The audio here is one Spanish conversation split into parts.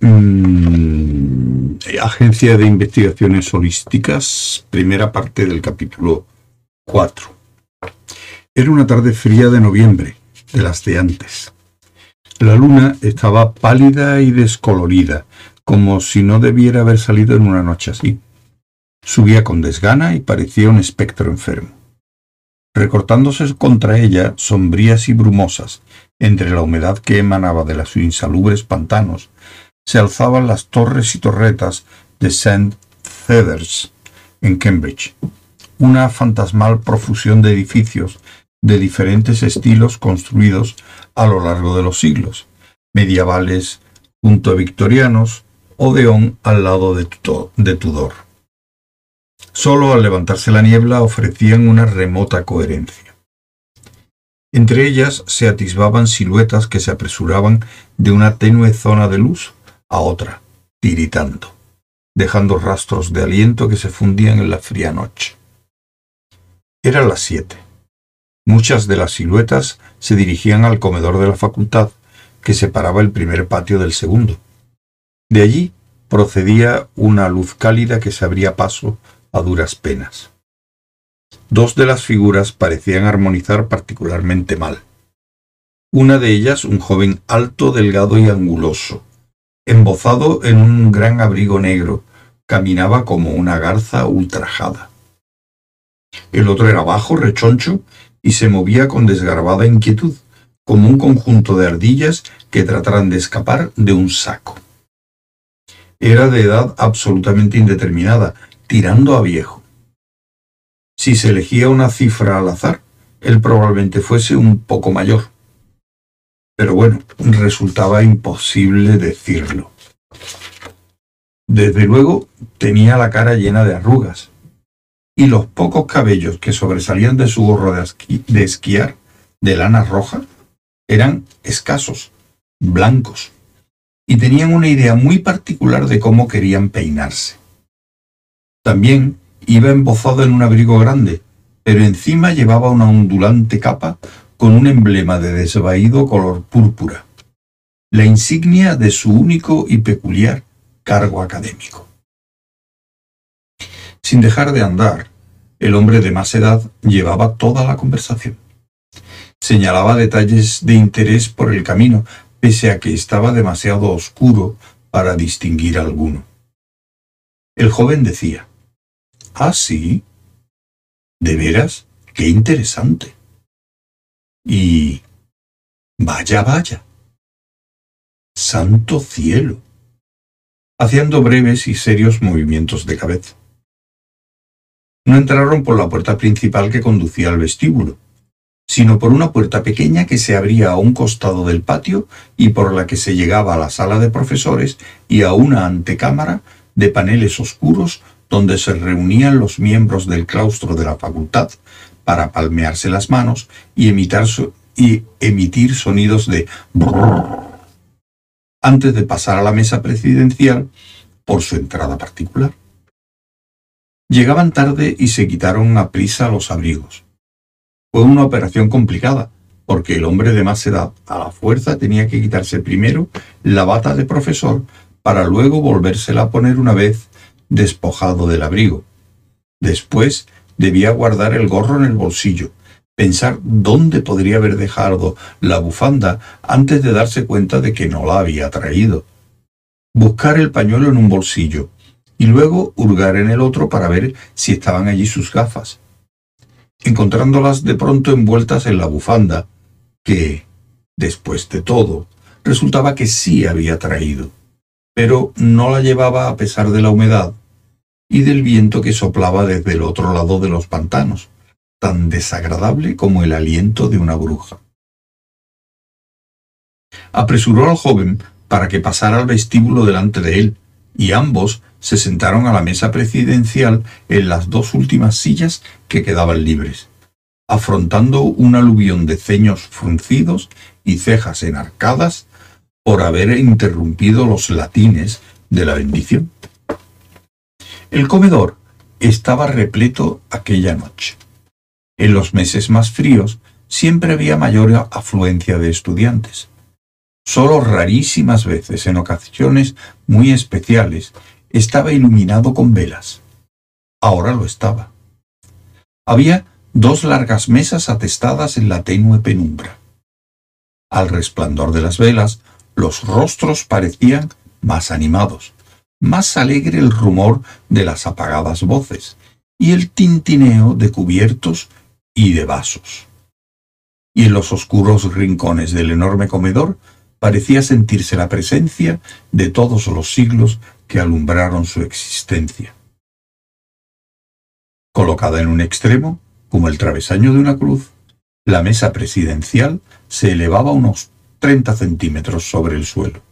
Mm, Agencia de Investigaciones Holísticas, primera parte del capítulo 4. Era una tarde fría de noviembre, de las de antes. La luna estaba pálida y descolorida, como si no debiera haber salido en una noche así. Subía con desgana y parecía un espectro enfermo. Recortándose contra ella, sombrías y brumosas, entre la humedad que emanaba de los insalubres pantanos, se alzaban las torres y torretas de St. Feathers, en Cambridge, una fantasmal profusión de edificios de diferentes estilos construidos a lo largo de los siglos, medievales junto a victorianos, Odeón al lado de Tudor. Solo al levantarse la niebla ofrecían una remota coherencia. Entre ellas se atisbaban siluetas que se apresuraban de una tenue zona de luz a otra, tiritando, dejando rastros de aliento que se fundían en la fría noche. Eran las siete. Muchas de las siluetas se dirigían al comedor de la facultad, que separaba el primer patio del segundo. De allí procedía una luz cálida que se abría paso a duras penas. Dos de las figuras parecían armonizar particularmente mal. Una de ellas, un joven alto, delgado y anguloso, embozado en un gran abrigo negro, caminaba como una garza ultrajada. El otro era bajo, rechoncho, y se movía con desgarbada inquietud, como un conjunto de ardillas que trataran de escapar de un saco. Era de edad absolutamente indeterminada, tirando a viejo. Si se elegía una cifra al azar, él probablemente fuese un poco mayor. Pero bueno, resultaba imposible decirlo. Desde luego tenía la cara llena de arrugas, y los pocos cabellos que sobresalían de su gorro de, esquiar de lana roja eran escasos, blancos, y tenían una idea muy particular de cómo querían peinarse. También Iba embozado en un abrigo grande, pero encima llevaba una ondulante capa con un emblema de desvaído color púrpura, la insignia de su único y peculiar cargo académico. Sin dejar de andar, el hombre de más edad llevaba toda la conversación. Señalaba detalles de interés por el camino, pese a que estaba demasiado oscuro para distinguir alguno. El joven decía, Ah, sí. ¿De veras? Qué interesante. Y... Vaya, vaya. Santo cielo. Haciendo breves y serios movimientos de cabeza. No entraron por la puerta principal que conducía al vestíbulo, sino por una puerta pequeña que se abría a un costado del patio y por la que se llegaba a la sala de profesores y a una antecámara de paneles oscuros donde se reunían los miembros del claustro de la facultad para palmearse las manos y, y emitir sonidos de antes de pasar a la mesa presidencial por su entrada particular. Llegaban tarde y se quitaron a prisa los abrigos. Fue una operación complicada, porque el hombre de más edad a la fuerza tenía que quitarse primero la bata de profesor para luego volvérsela a poner una vez despojado del abrigo. Después debía guardar el gorro en el bolsillo, pensar dónde podría haber dejado la bufanda antes de darse cuenta de que no la había traído. Buscar el pañuelo en un bolsillo y luego hurgar en el otro para ver si estaban allí sus gafas. Encontrándolas de pronto envueltas en la bufanda, que, después de todo, resultaba que sí había traído, pero no la llevaba a pesar de la humedad y del viento que soplaba desde el otro lado de los pantanos, tan desagradable como el aliento de una bruja. Apresuró al joven para que pasara al vestíbulo delante de él, y ambos se sentaron a la mesa presidencial en las dos últimas sillas que quedaban libres afrontando un aluvión de ceños fruncidos y cejas enarcadas por haber interrumpido los latines de la bendición. El comedor estaba repleto aquella noche. En los meses más fríos siempre había mayor afluencia de estudiantes. Solo rarísimas veces, en ocasiones muy especiales, estaba iluminado con velas. Ahora lo estaba. Había dos largas mesas atestadas en la tenue penumbra. Al resplandor de las velas, los rostros parecían más animados, más alegre el rumor de las apagadas voces y el tintineo de cubiertos y de vasos. Y en los oscuros rincones del enorme comedor parecía sentirse la presencia de todos los siglos que alumbraron su existencia. Colocada en un extremo, como el travesaño de una cruz, la mesa presidencial se elevaba unos 30 centímetros sobre el suelo.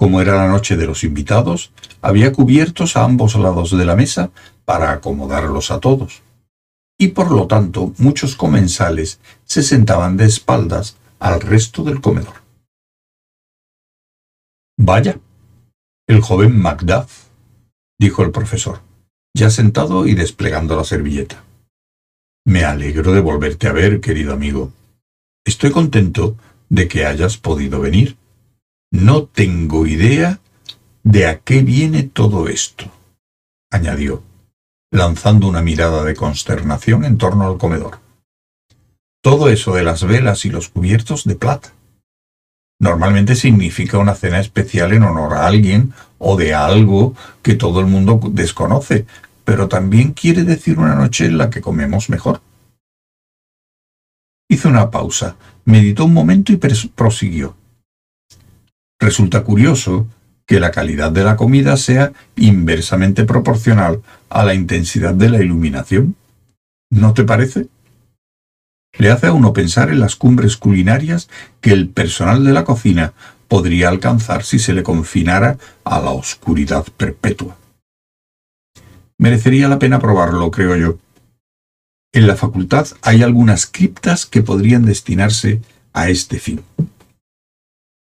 Como era la noche de los invitados, había cubiertos a ambos lados de la mesa para acomodarlos a todos. Y por lo tanto muchos comensales se sentaban de espaldas al resto del comedor. Vaya, el joven Macduff, dijo el profesor, ya sentado y desplegando la servilleta. Me alegro de volverte a ver, querido amigo. Estoy contento de que hayas podido venir. No tengo idea de a qué viene todo esto, añadió, lanzando una mirada de consternación en torno al comedor. Todo eso de las velas y los cubiertos de plata. Normalmente significa una cena especial en honor a alguien o de algo que todo el mundo desconoce, pero también quiere decir una noche en la que comemos mejor. Hizo una pausa, meditó un momento y prosiguió. Resulta curioso que la calidad de la comida sea inversamente proporcional a la intensidad de la iluminación. ¿No te parece? Le hace a uno pensar en las cumbres culinarias que el personal de la cocina podría alcanzar si se le confinara a la oscuridad perpetua. Merecería la pena probarlo, creo yo. En la facultad hay algunas criptas que podrían destinarse a este fin.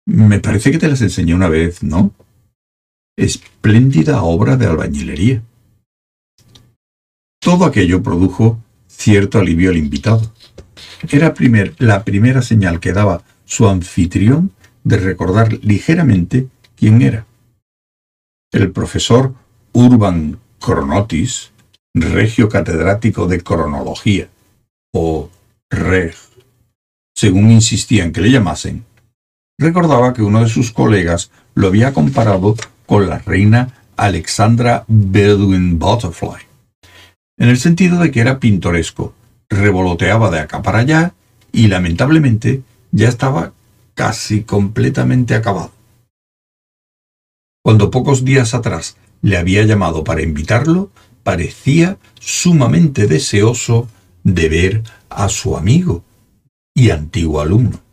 Me parece que te las enseñé una vez, ¿no? Espléndida obra de albañilería. Todo aquello produjo cierto alivio al invitado. Era primer, la primera señal que daba su anfitrión de recordar ligeramente quién era. El profesor Urban Cronotis, regio catedrático de cronología, o reg, según insistían que le llamasen, recordaba que uno de sus colegas lo había comparado con la reina Alexandra Bedouin Butterfly, en el sentido de que era pintoresco, revoloteaba de acá para allá y lamentablemente ya estaba casi completamente acabado. Cuando pocos días atrás le había llamado para invitarlo, parecía sumamente deseoso de ver a su amigo y antiguo alumno.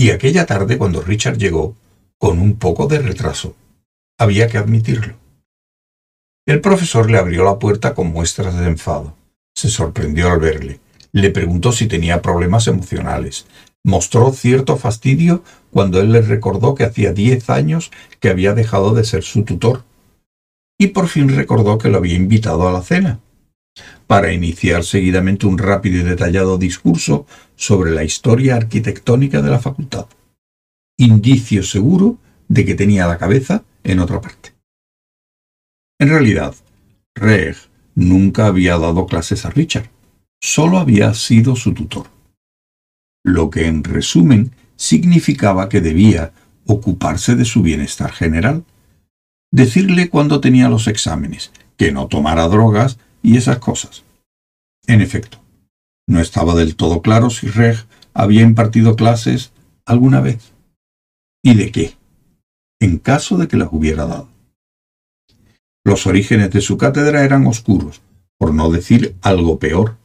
Y aquella tarde, cuando Richard llegó, con un poco de retraso, había que admitirlo. El profesor le abrió la puerta con muestras de enfado. Se sorprendió al verle. Le preguntó si tenía problemas emocionales. Mostró cierto fastidio cuando él le recordó que hacía diez años que había dejado de ser su tutor y por fin recordó que lo había invitado a la cena. Para iniciar seguidamente un rápido y detallado discurso sobre la historia arquitectónica de la facultad. Indicio seguro de que tenía la cabeza en otra parte. En realidad, Reg nunca había dado clases a Richard, solo había sido su tutor. Lo que en resumen significaba que debía ocuparse de su bienestar general, decirle cuándo tenía los exámenes, que no tomara drogas y esas cosas. En efecto, no estaba del todo claro si Reg había impartido clases alguna vez. ¿Y de qué? En caso de que las hubiera dado. Los orígenes de su cátedra eran oscuros, por no decir algo peor.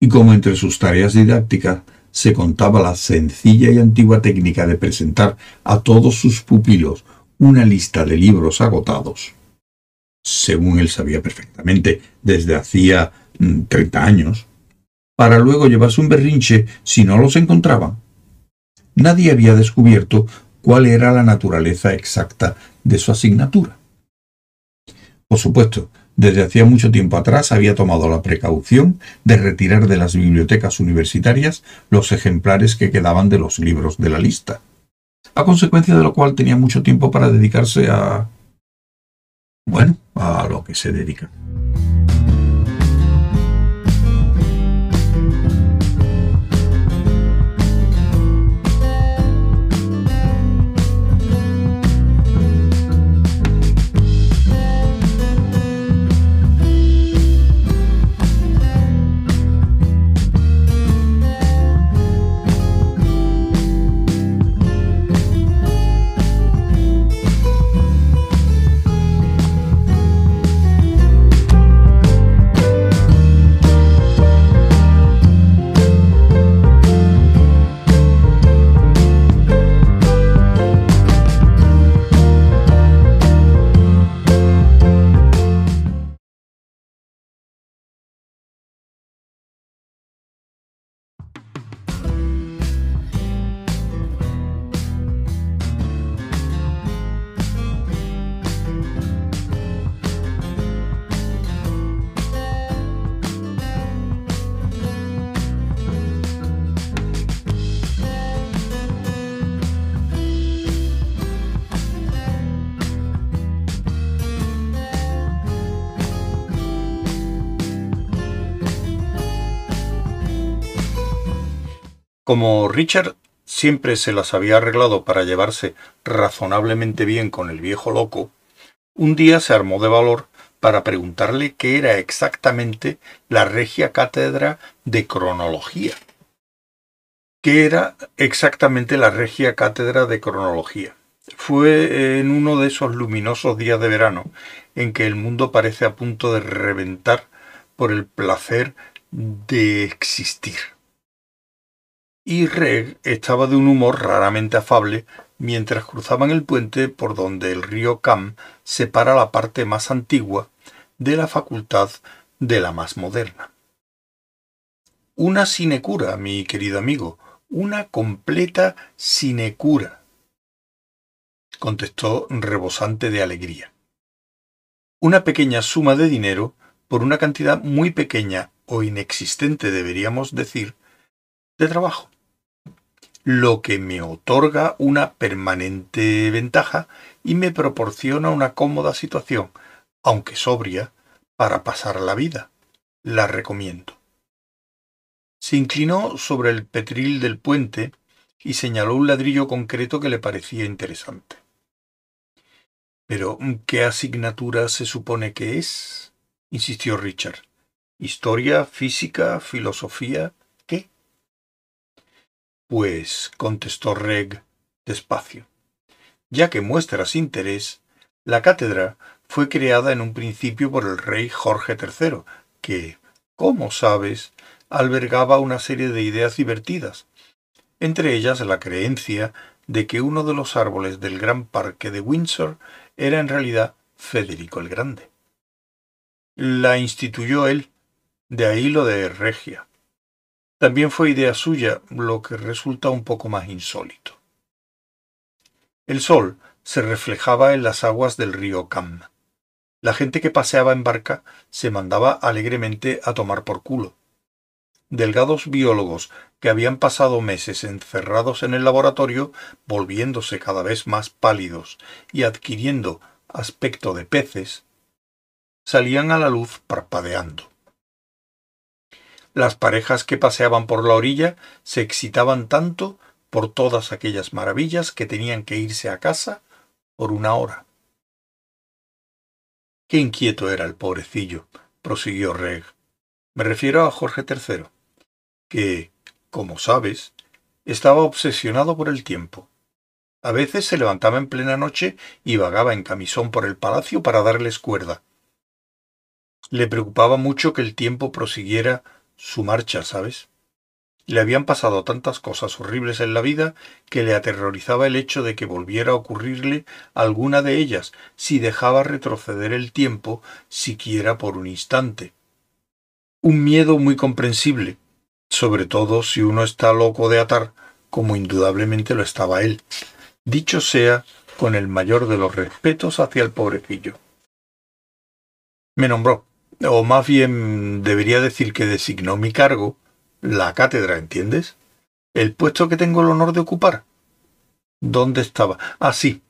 Y como entre sus tareas didácticas se contaba la sencilla y antigua técnica de presentar a todos sus pupilos una lista de libros agotados, según él sabía perfectamente desde hacía mm, treinta años, para luego llevarse un berrinche si no los encontraba. Nadie había descubierto cuál era la naturaleza exacta de su asignatura. Por supuesto, desde hacía mucho tiempo atrás había tomado la precaución de retirar de las bibliotecas universitarias los ejemplares que quedaban de los libros de la lista, a consecuencia de lo cual tenía mucho tiempo para dedicarse a... bueno, a lo que se dedica. Como Richard siempre se las había arreglado para llevarse razonablemente bien con el viejo loco, un día se armó de valor para preguntarle qué era exactamente la regia cátedra de cronología. ¿Qué era exactamente la regia cátedra de cronología? Fue en uno de esos luminosos días de verano en que el mundo parece a punto de reventar por el placer de existir y Reg estaba de un humor raramente afable mientras cruzaban el puente por donde el río Cam separa la parte más antigua de la facultad de la más moderna. Una sinecura, mi querido amigo, una completa sinecura, contestó rebosante de alegría. Una pequeña suma de dinero por una cantidad muy pequeña o inexistente, deberíamos decir, de trabajo lo que me otorga una permanente ventaja y me proporciona una cómoda situación, aunque sobria, para pasar la vida. La recomiendo. Se inclinó sobre el petril del puente y señaló un ladrillo concreto que le parecía interesante. Pero, ¿qué asignatura se supone que es? insistió Richard. ¿Historia, física, filosofía? Pues, contestó Reg despacio, ya que muestras interés, la cátedra fue creada en un principio por el rey Jorge III, que, como sabes, albergaba una serie de ideas divertidas, entre ellas la creencia de que uno de los árboles del gran parque de Windsor era en realidad Federico el Grande. La instituyó él, de ahí lo de Regia. También fue idea suya, lo que resulta un poco más insólito. El sol se reflejaba en las aguas del río Cam. La gente que paseaba en barca se mandaba alegremente a tomar por culo. Delgados biólogos que habían pasado meses encerrados en el laboratorio, volviéndose cada vez más pálidos y adquiriendo aspecto de peces, salían a la luz parpadeando. Las parejas que paseaban por la orilla se excitaban tanto por todas aquellas maravillas que tenían que irse a casa por una hora. Qué inquieto era el pobrecillo, prosiguió Reg. Me refiero a Jorge III, que, como sabes, estaba obsesionado por el tiempo. A veces se levantaba en plena noche y vagaba en camisón por el palacio para darles cuerda. Le preocupaba mucho que el tiempo prosiguiera su marcha, ¿sabes? Le habían pasado tantas cosas horribles en la vida que le aterrorizaba el hecho de que volviera a ocurrirle alguna de ellas si dejaba retroceder el tiempo siquiera por un instante. Un miedo muy comprensible, sobre todo si uno está loco de atar, como indudablemente lo estaba él. Dicho sea con el mayor de los respetos hacia el pobrecillo. Me nombró, o más bien debería decir que designó mi cargo, la cátedra, ¿entiendes? El puesto que tengo el honor de ocupar. ¿Dónde estaba? Ah, sí.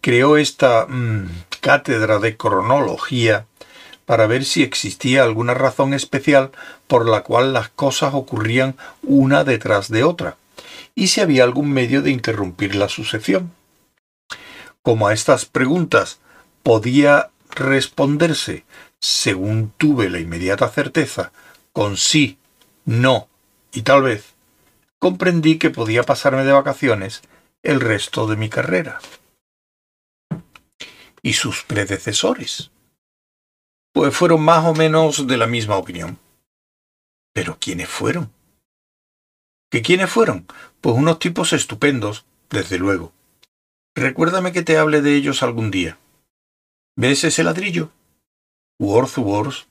Creó esta mm, cátedra de cronología para ver si existía alguna razón especial por la cual las cosas ocurrían una detrás de otra, y si había algún medio de interrumpir la sucesión. Como a estas preguntas podía responderse, según tuve la inmediata certeza, con sí, no y tal vez, comprendí que podía pasarme de vacaciones el resto de mi carrera. ¿Y sus predecesores? pues fueron más o menos de la misma opinión. Pero ¿quiénes fueron? ¿Qué quiénes fueron? Pues unos tipos estupendos, desde luego. Recuérdame que te hable de ellos algún día. ¿Ves ese ladrillo? Wordsworth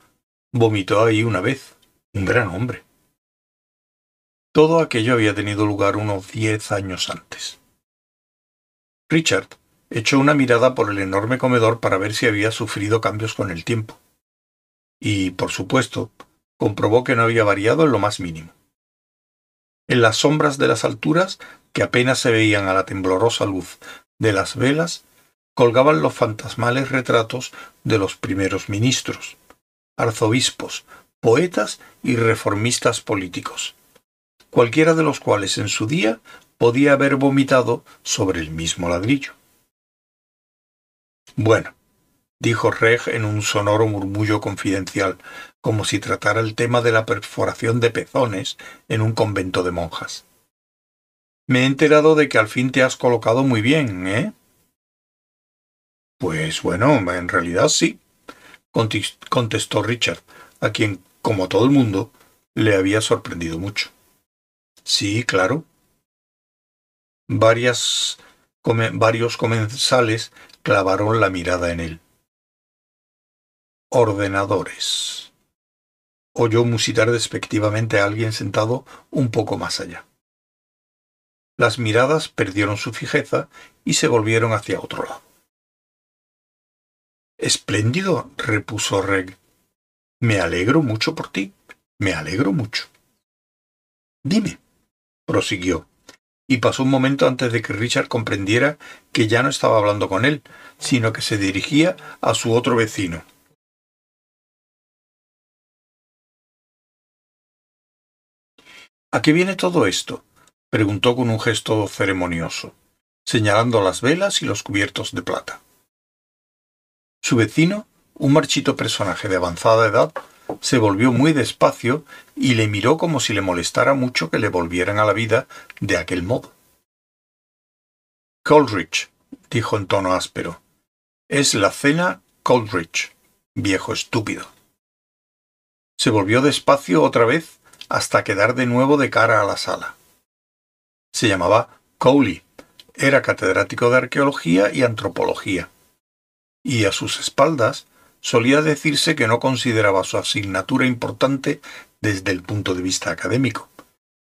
vomitó ahí una vez. Un gran hombre. Todo aquello había tenido lugar unos diez años antes. Richard echó una mirada por el enorme comedor para ver si había sufrido cambios con el tiempo y, por supuesto, comprobó que no había variado en lo más mínimo. En las sombras de las alturas, que apenas se veían a la temblorosa luz de las velas, colgaban los fantasmales retratos de los primeros ministros, arzobispos, poetas y reformistas políticos, cualquiera de los cuales en su día podía haber vomitado sobre el mismo ladrillo. Bueno, dijo Reg en un sonoro murmullo confidencial, como si tratara el tema de la perforación de pezones en un convento de monjas. Me he enterado de que al fin te has colocado muy bien, ¿eh? Pues bueno, en realidad sí, contestó Richard, a quien, como todo el mundo, le había sorprendido mucho. Sí, claro. Varios comensales clavaron la mirada en él ordenadores. Oyó musitar despectivamente a alguien sentado un poco más allá. Las miradas perdieron su fijeza y se volvieron hacia otro lado. Espléndido, repuso Reg. Me alegro mucho por ti. Me alegro mucho. Dime, prosiguió, y pasó un momento antes de que Richard comprendiera que ya no estaba hablando con él, sino que se dirigía a su otro vecino. ¿A qué viene todo esto? preguntó con un gesto ceremonioso, señalando las velas y los cubiertos de plata. Su vecino, un marchito personaje de avanzada edad, se volvió muy despacio y le miró como si le molestara mucho que le volvieran a la vida de aquel modo. Coleridge, dijo en tono áspero, es la cena Coleridge, viejo estúpido. Se volvió despacio otra vez hasta quedar de nuevo de cara a la sala. Se llamaba Cowley, era catedrático de arqueología y antropología, y a sus espaldas solía decirse que no consideraba su asignatura importante desde el punto de vista académico,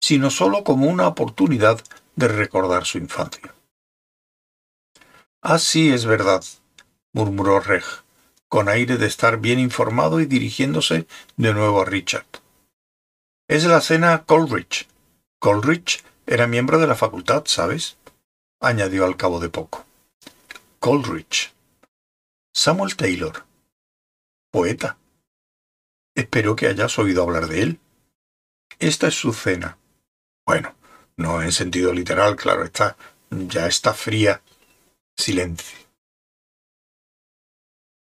sino sólo como una oportunidad de recordar su infancia. Así es verdad, murmuró Reg, con aire de estar bien informado y dirigiéndose de nuevo a Richard. Es la cena Coleridge. Coleridge era miembro de la facultad, ¿sabes? añadió al cabo de poco. Coleridge. Samuel Taylor. Poeta. Espero que hayas oído hablar de él. Esta es su cena. Bueno, no en sentido literal, claro está. Ya está fría. Silencio.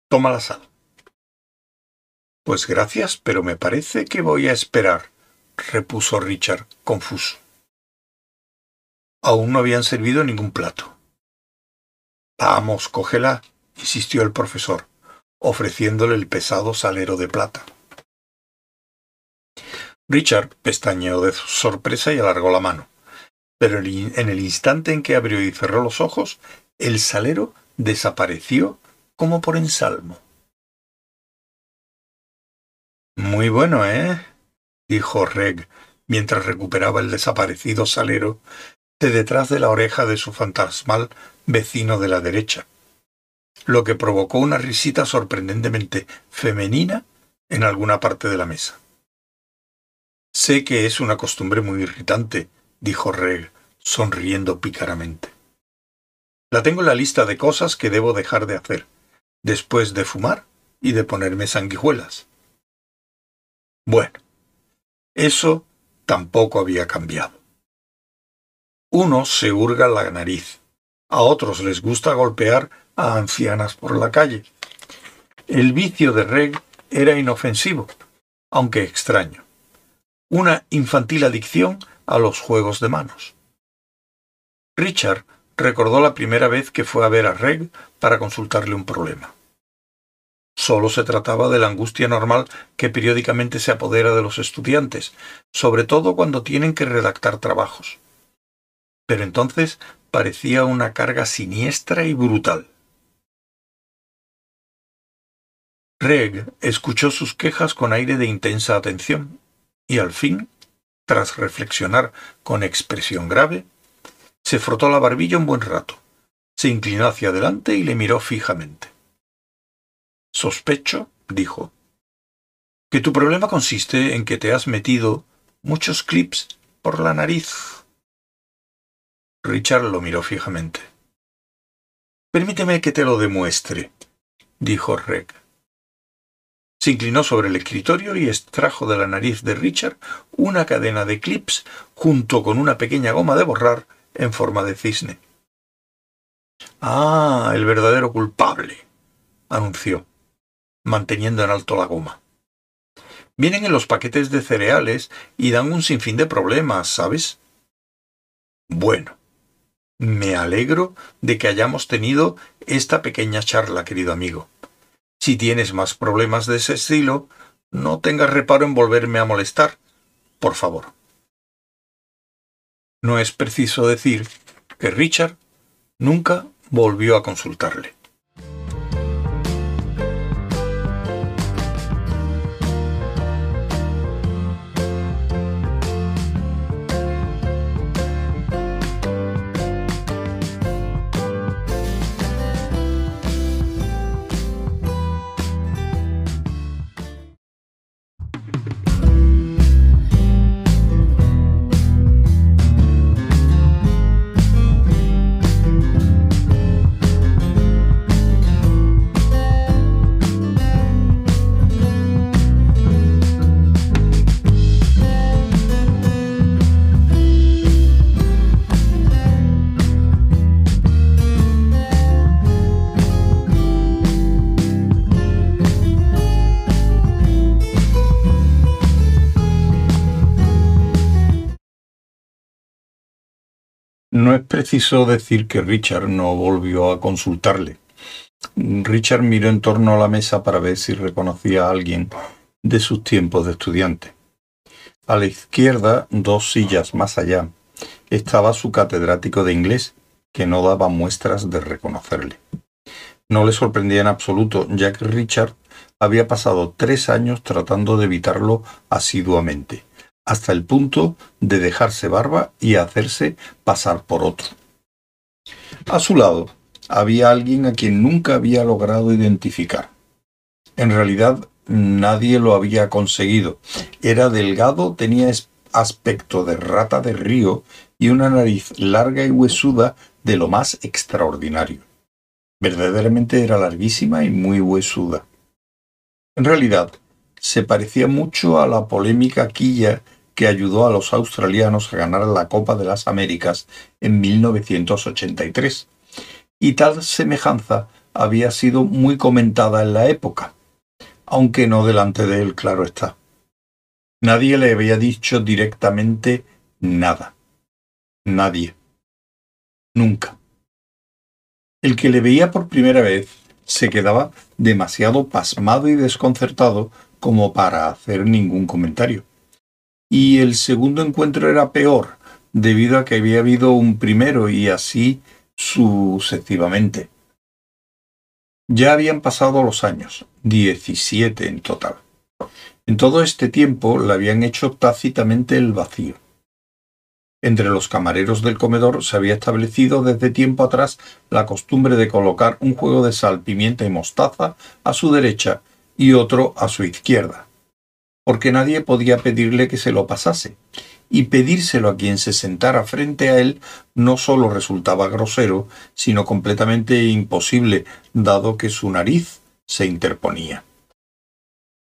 Toma la sal. Pues gracias, pero me parece que voy a esperar, repuso Richard, confuso. Aún no habían servido ningún plato. Vamos, cógela, insistió el profesor, ofreciéndole el pesado salero de plata. Richard pestañeó de sorpresa y alargó la mano, pero en el instante en que abrió y cerró los ojos, el salero desapareció como por ensalmo. Muy bueno, ¿eh? dijo Reg mientras recuperaba el desaparecido salero de detrás de la oreja de su fantasmal vecino de la derecha, lo que provocó una risita sorprendentemente femenina en alguna parte de la mesa. Sé que es una costumbre muy irritante, dijo Reg, sonriendo pícaramente. La tengo en la lista de cosas que debo dejar de hacer, después de fumar y de ponerme sanguijuelas. Bueno, eso tampoco había cambiado. Unos se hurga la nariz, a otros les gusta golpear a ancianas por la calle. El vicio de Reg era inofensivo, aunque extraño una infantil adicción a los juegos de manos. Richard recordó la primera vez que fue a ver a Reg para consultarle un problema. Solo se trataba de la angustia normal que periódicamente se apodera de los estudiantes, sobre todo cuando tienen que redactar trabajos. Pero entonces parecía una carga siniestra y brutal. Reg escuchó sus quejas con aire de intensa atención y al fin, tras reflexionar con expresión grave, se frotó la barbilla un buen rato, se inclinó hacia adelante y le miró fijamente. Sospecho, dijo, que tu problema consiste en que te has metido muchos clips por la nariz. Richard lo miró fijamente. Permíteme que te lo demuestre, dijo Reg. Se inclinó sobre el escritorio y extrajo de la nariz de Richard una cadena de clips junto con una pequeña goma de borrar en forma de cisne. Ah, el verdadero culpable, anunció, manteniendo en alto la goma. Vienen en los paquetes de cereales y dan un sinfín de problemas, ¿sabes? Bueno, me alegro de que hayamos tenido esta pequeña charla, querido amigo. Si tienes más problemas de ese estilo, no tengas reparo en volverme a molestar, por favor. No es preciso decir que Richard nunca volvió a consultarle. Preciso decir que Richard no volvió a consultarle. Richard miró en torno a la mesa para ver si reconocía a alguien de sus tiempos de estudiante. A la izquierda, dos sillas más allá, estaba su catedrático de inglés, que no daba muestras de reconocerle. No le sorprendía en absoluto, ya que Richard había pasado tres años tratando de evitarlo asiduamente hasta el punto de dejarse barba y hacerse pasar por otro. A su lado había alguien a quien nunca había logrado identificar, En realidad nadie lo había conseguido. Era delgado, tenía aspecto de rata de río y una nariz larga y huesuda de lo más extraordinario. Verdaderamente era larguísima y muy huesuda. En realidad, se parecía mucho a la polémica quilla que ayudó a los australianos a ganar la Copa de las Américas en 1983. Y tal semejanza había sido muy comentada en la época, aunque no delante de él, claro está. Nadie le había dicho directamente nada. Nadie. Nunca. El que le veía por primera vez se quedaba demasiado pasmado y desconcertado como para hacer ningún comentario. Y el segundo encuentro era peor, debido a que había habido un primero y así sucesivamente. Ya habían pasado los años, diecisiete en total. En todo este tiempo le habían hecho tácitamente el vacío. Entre los camareros del comedor se había establecido desde tiempo atrás la costumbre de colocar un juego de sal, pimienta y mostaza a su derecha y otro a su izquierda, porque nadie podía pedirle que se lo pasase, y pedírselo a quien se sentara frente a él no sólo resultaba grosero, sino completamente imposible, dado que su nariz se interponía.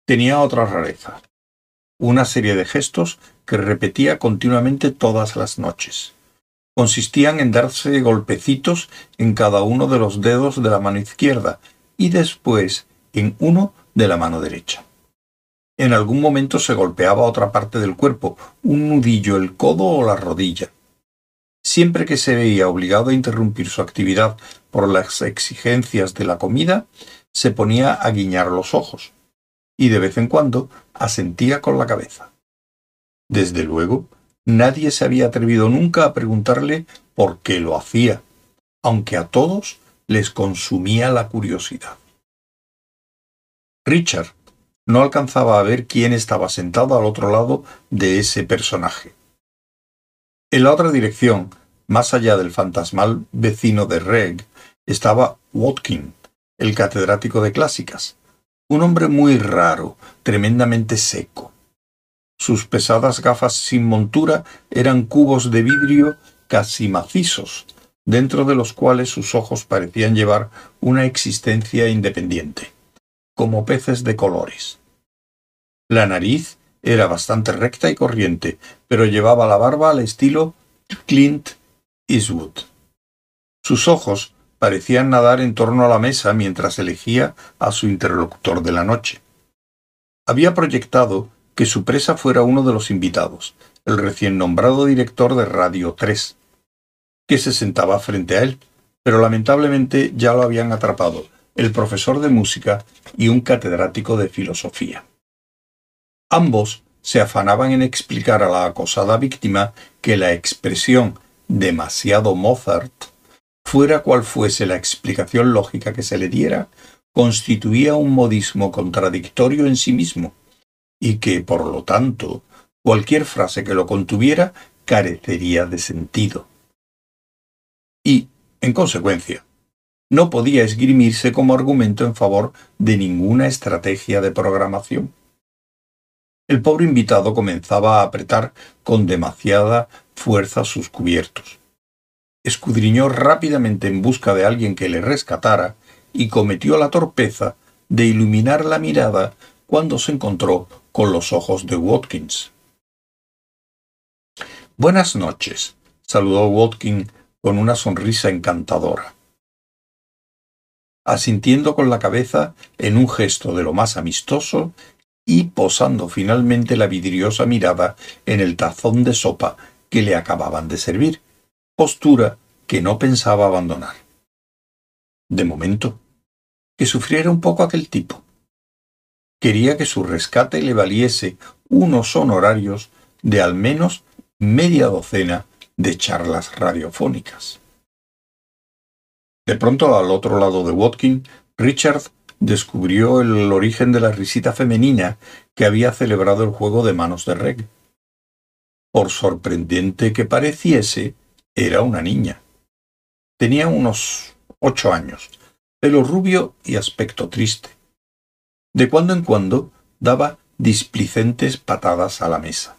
Tenía otra rareza, una serie de gestos que repetía continuamente todas las noches. Consistían en darse golpecitos en cada uno de los dedos de la mano izquierda y después en uno de la mano derecha. En algún momento se golpeaba otra parte del cuerpo, un nudillo, el codo o la rodilla. Siempre que se veía obligado a interrumpir su actividad por las exigencias de la comida, se ponía a guiñar los ojos, y de vez en cuando asentía con la cabeza. Desde luego, nadie se había atrevido nunca a preguntarle por qué lo hacía, aunque a todos les consumía la curiosidad. Richard no alcanzaba a ver quién estaba sentado al otro lado de ese personaje. En la otra dirección, más allá del fantasmal vecino de Reg, estaba Watkin, el catedrático de clásicas, un hombre muy raro, tremendamente seco. Sus pesadas gafas sin montura eran cubos de vidrio casi macizos, dentro de los cuales sus ojos parecían llevar una existencia independiente como peces de colores. La nariz era bastante recta y corriente, pero llevaba la barba al estilo Clint Eastwood. Sus ojos parecían nadar en torno a la mesa mientras elegía a su interlocutor de la noche. Había proyectado que su presa fuera uno de los invitados, el recién nombrado director de Radio 3, que se sentaba frente a él, pero lamentablemente ya lo habían atrapado el profesor de música y un catedrático de filosofía. Ambos se afanaban en explicar a la acosada víctima que la expresión demasiado Mozart, fuera cual fuese la explicación lógica que se le diera, constituía un modismo contradictorio en sí mismo, y que, por lo tanto, cualquier frase que lo contuviera carecería de sentido. Y, en consecuencia, no podía esgrimirse como argumento en favor de ninguna estrategia de programación. El pobre invitado comenzaba a apretar con demasiada fuerza sus cubiertos. Escudriñó rápidamente en busca de alguien que le rescatara y cometió la torpeza de iluminar la mirada cuando se encontró con los ojos de Watkins. Buenas noches, saludó Watkins con una sonrisa encantadora asintiendo con la cabeza en un gesto de lo más amistoso y posando finalmente la vidriosa mirada en el tazón de sopa que le acababan de servir, postura que no pensaba abandonar. De momento, que sufriera un poco aquel tipo. Quería que su rescate le valiese unos honorarios de al menos media docena de charlas radiofónicas. De pronto, al otro lado de Watkin, Richard descubrió el origen de la risita femenina que había celebrado el juego de manos de Reg. Por sorprendente que pareciese, era una niña. Tenía unos ocho años, pelo rubio y aspecto triste. De cuando en cuando daba displicentes patadas a la mesa.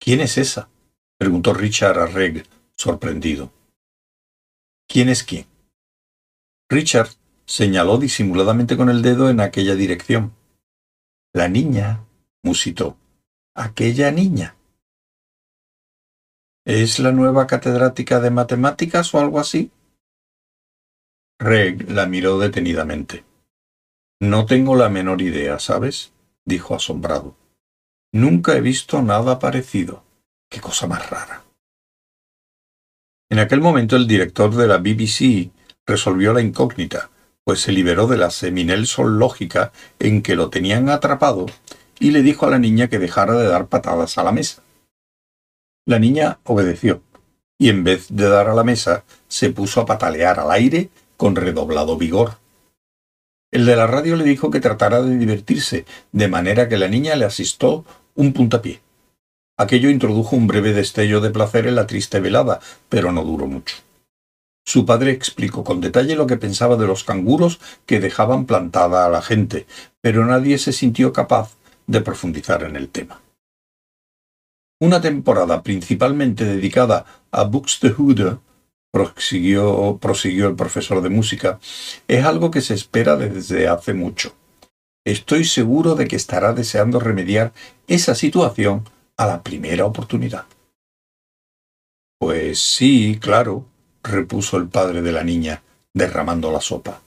¿Quién es esa? preguntó Richard a Reg, sorprendido. ¿Quién es quién? Richard señaló disimuladamente con el dedo en aquella dirección. La niña, musitó. Aquella niña. ¿Es la nueva catedrática de matemáticas o algo así? Reg la miró detenidamente. No tengo la menor idea, ¿sabes? dijo asombrado. Nunca he visto nada parecido. Qué cosa más rara. En aquel momento el director de la BBC resolvió la incógnita, pues se liberó de la seminelson lógica en que lo tenían atrapado y le dijo a la niña que dejara de dar patadas a la mesa. La niña obedeció, y en vez de dar a la mesa, se puso a patalear al aire con redoblado vigor. El de la radio le dijo que tratara de divertirse, de manera que la niña le asistó un puntapié. Aquello introdujo un breve destello de placer en la triste velada, pero no duró mucho. Su padre explicó con detalle lo que pensaba de los canguros que dejaban plantada a la gente, pero nadie se sintió capaz de profundizar en el tema. Una temporada principalmente dedicada a Buxtehude, prosiguió, prosiguió el profesor de música, es algo que se espera desde hace mucho. Estoy seguro de que estará deseando remediar esa situación a la primera oportunidad. Pues sí, claro, repuso el padre de la niña, derramando la sopa.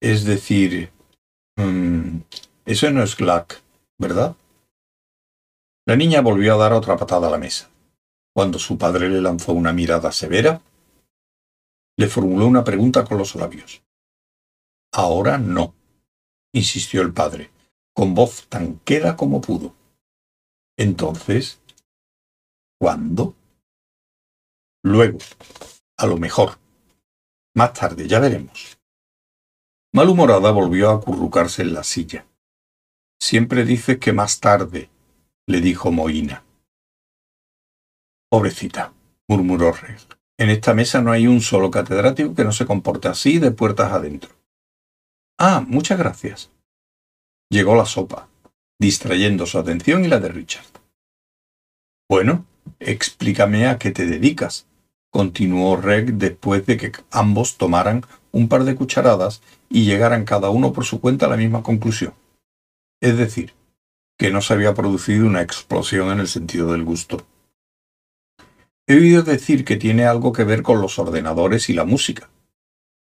Es decir, mmm, eso no es Glack, ¿verdad? La niña volvió a dar otra patada a la mesa. Cuando su padre le lanzó una mirada severa, le formuló una pregunta con los labios. Ahora no, insistió el padre, con voz tan queda como pudo. Entonces, ¿cuándo? Luego, a lo mejor. Más tarde, ya veremos. Malhumorada volvió a acurrucarse en la silla. Siempre dices que más tarde, le dijo Moina. Pobrecita, murmuró Reg. En esta mesa no hay un solo catedrático que no se comporte así de puertas adentro. Ah, muchas gracias. Llegó la sopa, distrayendo su atención y la de Richard. Bueno, explícame a qué te dedicas, continuó Reg después de que ambos tomaran un par de cucharadas y llegaran cada uno por su cuenta a la misma conclusión. Es decir, que no se había producido una explosión en el sentido del gusto. He oído decir que tiene algo que ver con los ordenadores y la música.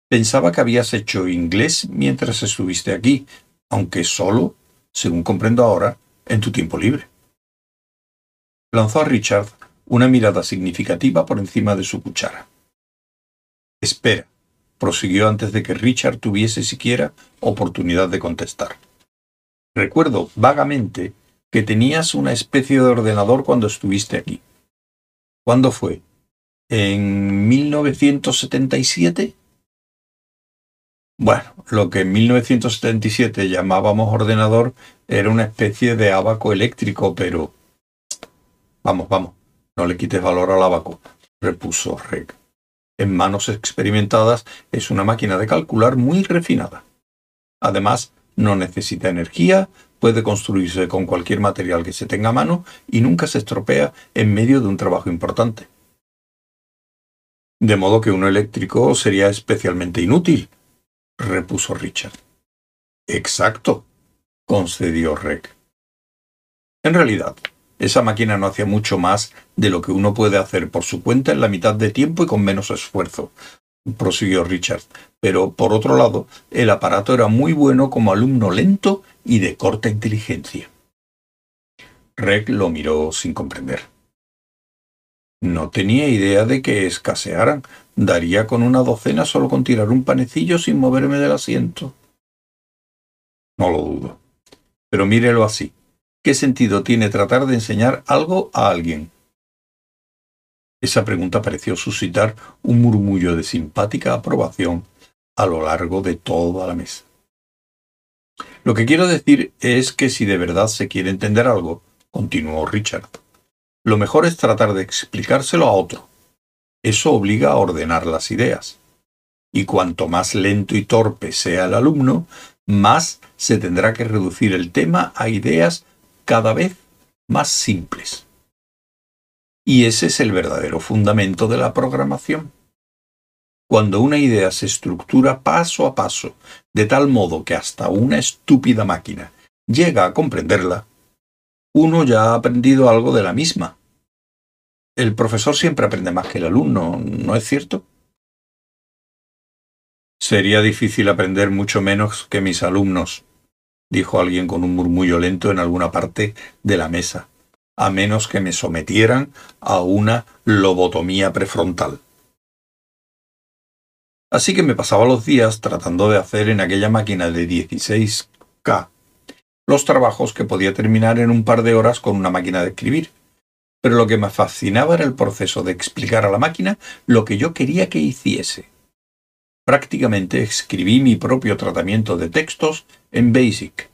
Pensaba que habías hecho inglés mientras estuviste aquí, aunque solo, según comprendo ahora, en tu tiempo libre. Lanzó a Richard una mirada significativa por encima de su cuchara. Espera, prosiguió antes de que Richard tuviese siquiera oportunidad de contestar. Recuerdo vagamente que tenías una especie de ordenador cuando estuviste aquí. ¿Cuándo fue? ¿En 1977? Bueno, lo que en 1977 llamábamos ordenador era una especie de abaco eléctrico, pero... Vamos, vamos, no le quites valor al abaco, repuso Reg. En manos experimentadas es una máquina de calcular muy refinada. Además, no necesita energía, puede construirse con cualquier material que se tenga a mano y nunca se estropea en medio de un trabajo importante. De modo que uno eléctrico sería especialmente inútil, repuso Richard. Exacto, concedió Reg. En realidad, esa máquina no hacía mucho más de lo que uno puede hacer por su cuenta en la mitad de tiempo y con menos esfuerzo, prosiguió Richard, pero por otro lado, el aparato era muy bueno como alumno lento y de corta inteligencia. Reg lo miró sin comprender. No tenía idea de que escasearan. Daría con una docena solo con tirar un panecillo sin moverme del asiento. No lo dudo. Pero mírelo así. ¿Qué sentido tiene tratar de enseñar algo a alguien? Esa pregunta pareció suscitar un murmullo de simpática aprobación a lo largo de toda la mesa. Lo que quiero decir es que si de verdad se quiere entender algo, continuó Richard, lo mejor es tratar de explicárselo a otro. Eso obliga a ordenar las ideas. Y cuanto más lento y torpe sea el alumno, más se tendrá que reducir el tema a ideas cada vez más simples. Y ese es el verdadero fundamento de la programación. Cuando una idea se estructura paso a paso, de tal modo que hasta una estúpida máquina llega a comprenderla, uno ya ha aprendido algo de la misma. El profesor siempre aprende más que el alumno, ¿no es cierto? Sería difícil aprender mucho menos que mis alumnos, dijo alguien con un murmullo lento en alguna parte de la mesa, a menos que me sometieran a una lobotomía prefrontal. Así que me pasaba los días tratando de hacer en aquella máquina de 16K los trabajos que podía terminar en un par de horas con una máquina de escribir. Pero lo que me fascinaba era el proceso de explicar a la máquina lo que yo quería que hiciese. Prácticamente escribí mi propio tratamiento de textos en BASIC.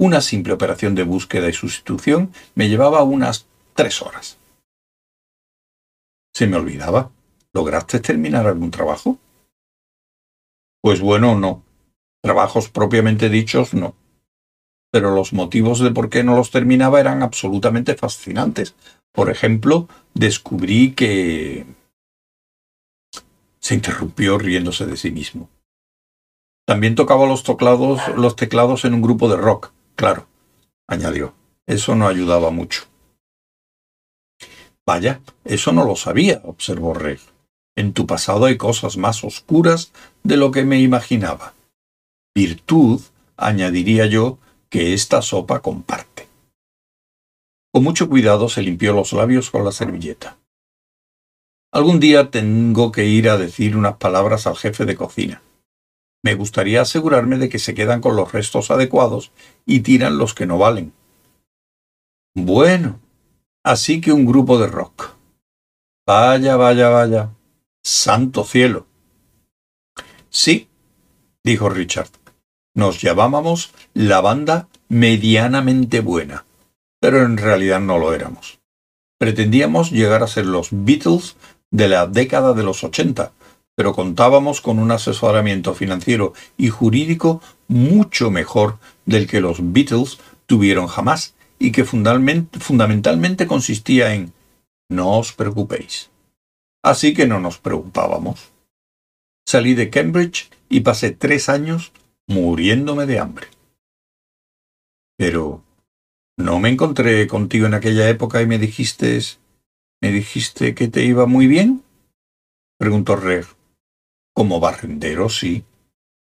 Una simple operación de búsqueda y sustitución me llevaba unas tres horas. Se me olvidaba. ¿Lograste terminar algún trabajo? Pues bueno, no. Trabajos propiamente dichos, no pero los motivos de por qué no los terminaba eran absolutamente fascinantes. Por ejemplo, descubrí que... Se interrumpió riéndose de sí mismo. También tocaba los, teclados, los teclados en un grupo de rock, claro, añadió. Eso no ayudaba mucho. Vaya, eso no lo sabía, observó Reg. En tu pasado hay cosas más oscuras de lo que me imaginaba. Virtud, añadiría yo, que esta sopa comparte. Con mucho cuidado se limpió los labios con la servilleta. Algún día tengo que ir a decir unas palabras al jefe de cocina. Me gustaría asegurarme de que se quedan con los restos adecuados y tiran los que no valen. Bueno, así que un grupo de rock. Vaya, vaya, vaya. Santo cielo. Sí, dijo Richard. Nos llamábamos la banda medianamente buena, pero en realidad no lo éramos. Pretendíamos llegar a ser los Beatles de la década de los 80, pero contábamos con un asesoramiento financiero y jurídico mucho mejor del que los Beatles tuvieron jamás y que fundamentalmente consistía en no os preocupéis. Así que no nos preocupábamos. Salí de Cambridge y pasé tres años muriéndome de hambre. Pero, ¿no me encontré contigo en aquella época y me dijiste... me dijiste que te iba muy bien? preguntó Reg. Como barrendero, sí.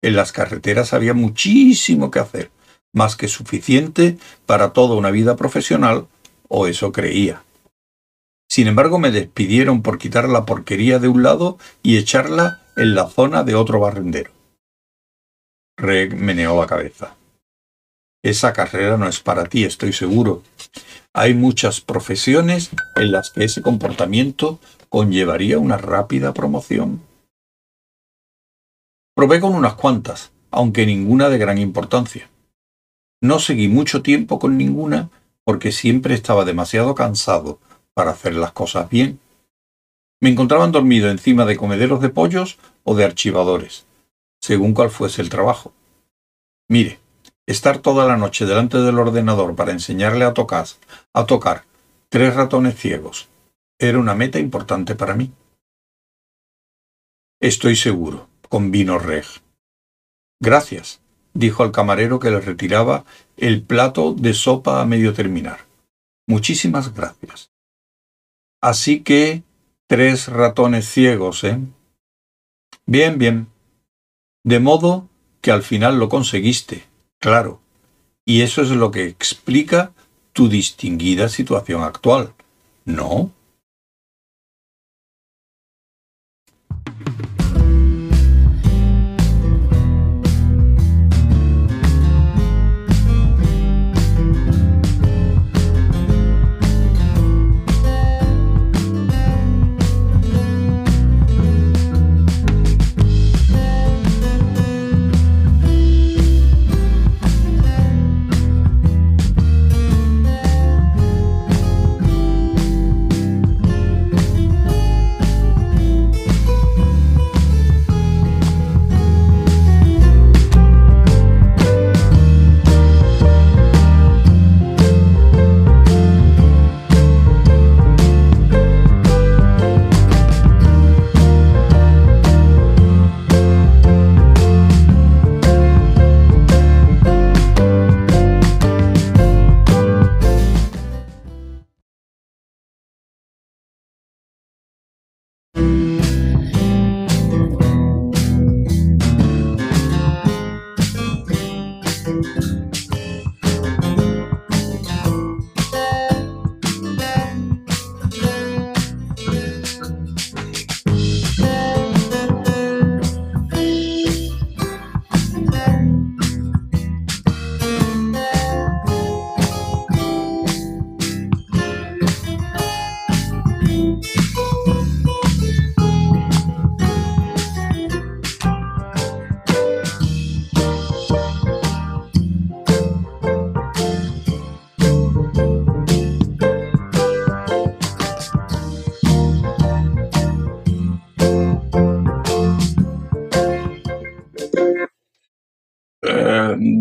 En las carreteras había muchísimo que hacer, más que suficiente para toda una vida profesional, o eso creía. Sin embargo, me despidieron por quitar la porquería de un lado y echarla en la zona de otro barrendero. Reg meneó la cabeza. Esa carrera no es para ti, estoy seguro. Hay muchas profesiones en las que ese comportamiento conllevaría una rápida promoción. Probé con unas cuantas, aunque ninguna de gran importancia. No seguí mucho tiempo con ninguna porque siempre estaba demasiado cansado para hacer las cosas bien. Me encontraban dormido encima de comederos de pollos o de archivadores según cuál fuese el trabajo. Mire, estar toda la noche delante del ordenador para enseñarle a tocar, a tocar tres ratones ciegos era una meta importante para mí. Estoy seguro, convino Reg. Gracias, dijo al camarero que le retiraba el plato de sopa a medio terminar. Muchísimas gracias. Así que tres ratones ciegos, ¿eh? Bien, bien. De modo que al final lo conseguiste, claro. Y eso es lo que explica tu distinguida situación actual, ¿no?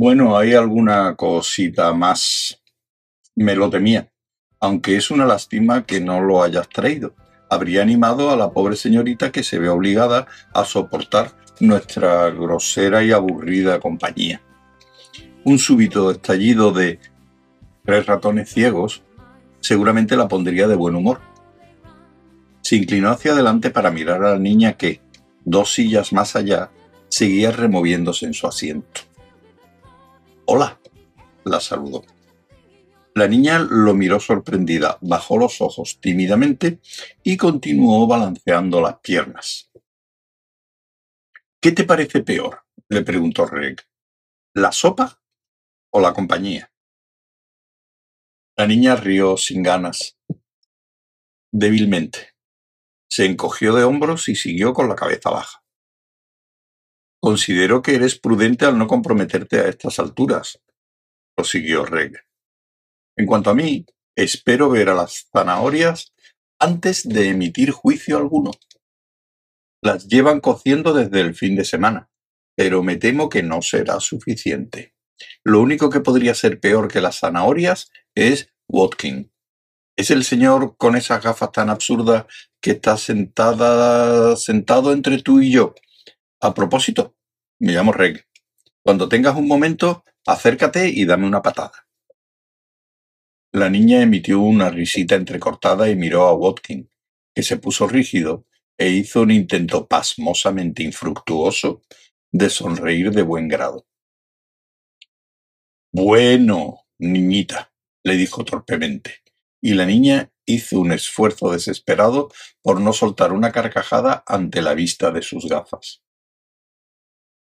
Bueno, hay alguna cosita más. Me lo temía, aunque es una lástima que no lo hayas traído. Habría animado a la pobre señorita que se ve obligada a soportar nuestra grosera y aburrida compañía. Un súbito estallido de tres ratones ciegos seguramente la pondría de buen humor. Se inclinó hacia adelante para mirar a la niña que, dos sillas más allá, seguía removiéndose en su asiento. Hola, la saludó. La niña lo miró sorprendida, bajó los ojos tímidamente y continuó balanceando las piernas. ¿Qué te parece peor? le preguntó Reg. ¿La sopa o la compañía? La niña rió sin ganas, débilmente. Se encogió de hombros y siguió con la cabeza baja. Considero que eres prudente al no comprometerte a estas alturas, prosiguió Reg. En cuanto a mí, espero ver a las zanahorias antes de emitir juicio alguno. Las llevan cociendo desde el fin de semana, pero me temo que no será suficiente. Lo único que podría ser peor que las zanahorias es Watkin. Es el señor con esas gafas tan absurdas que está sentada, sentado entre tú y yo, a propósito, me llamo Reg. Cuando tengas un momento, acércate y dame una patada. La niña emitió una risita entrecortada y miró a Watkin, que se puso rígido e hizo un intento pasmosamente infructuoso de sonreír de buen grado. Bueno, niñita, le dijo torpemente, y la niña hizo un esfuerzo desesperado por no soltar una carcajada ante la vista de sus gafas.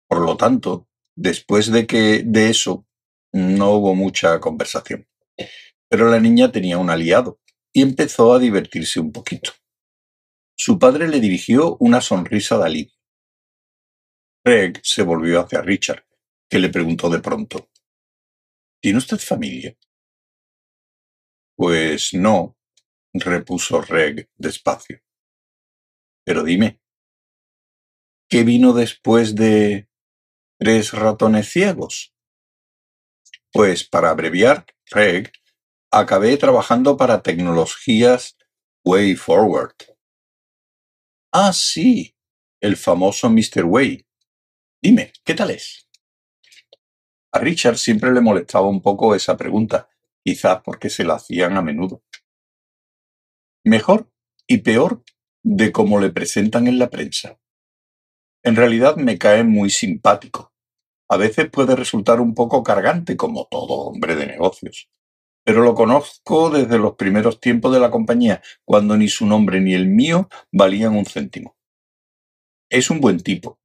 Por lo tanto, después de que de eso no hubo mucha conversación. Pero la niña tenía un aliado y empezó a divertirse un poquito. Su padre le dirigió una sonrisa de alivio. Greg se volvió hacia Richard, que le preguntó de pronto, ¿Tiene usted familia? Pues no, repuso Reg despacio. Pero dime, ¿qué vino después de tres ratones ciegos? Pues para abreviar, Reg, acabé trabajando para tecnologías Way Forward. Ah, sí, el famoso Mr. Way. Dime, ¿qué tal es? A Richard siempre le molestaba un poco esa pregunta, quizás porque se la hacían a menudo. Mejor y peor de cómo le presentan en la prensa. En realidad me cae muy simpático. A veces puede resultar un poco cargante, como todo hombre de negocios. Pero lo conozco desde los primeros tiempos de la compañía, cuando ni su nombre ni el mío valían un céntimo. Es un buen tipo,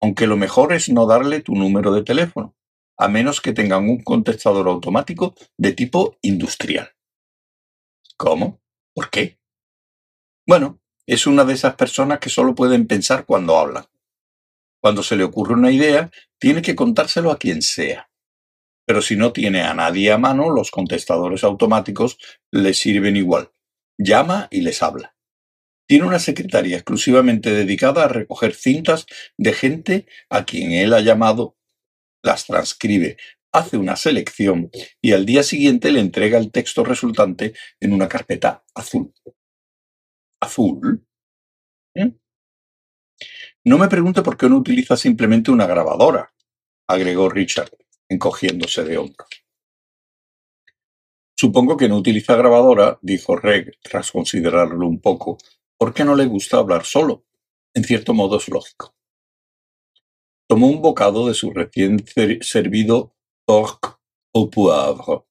aunque lo mejor es no darle tu número de teléfono, a menos que tengan un contestador automático de tipo industrial. ¿Cómo? ¿Por qué? Bueno, es una de esas personas que solo pueden pensar cuando hablan. Cuando se le ocurre una idea, tiene que contárselo a quien sea. Pero si no tiene a nadie a mano, los contestadores automáticos le sirven igual. Llama y les habla. Tiene una secretaria exclusivamente dedicada a recoger cintas de gente a quien él ha llamado, las transcribe, hace una selección y al día siguiente le entrega el texto resultante en una carpeta azul. ¿Azul? ¿Eh? No me pregunte por qué no utiliza simplemente una grabadora, agregó Richard, encogiéndose de hombros. Supongo que no utiliza grabadora, dijo Reg, tras considerarlo un poco, porque no le gusta hablar solo. En cierto modo es lógico. Tomó un bocado de su recién servido porc au poivre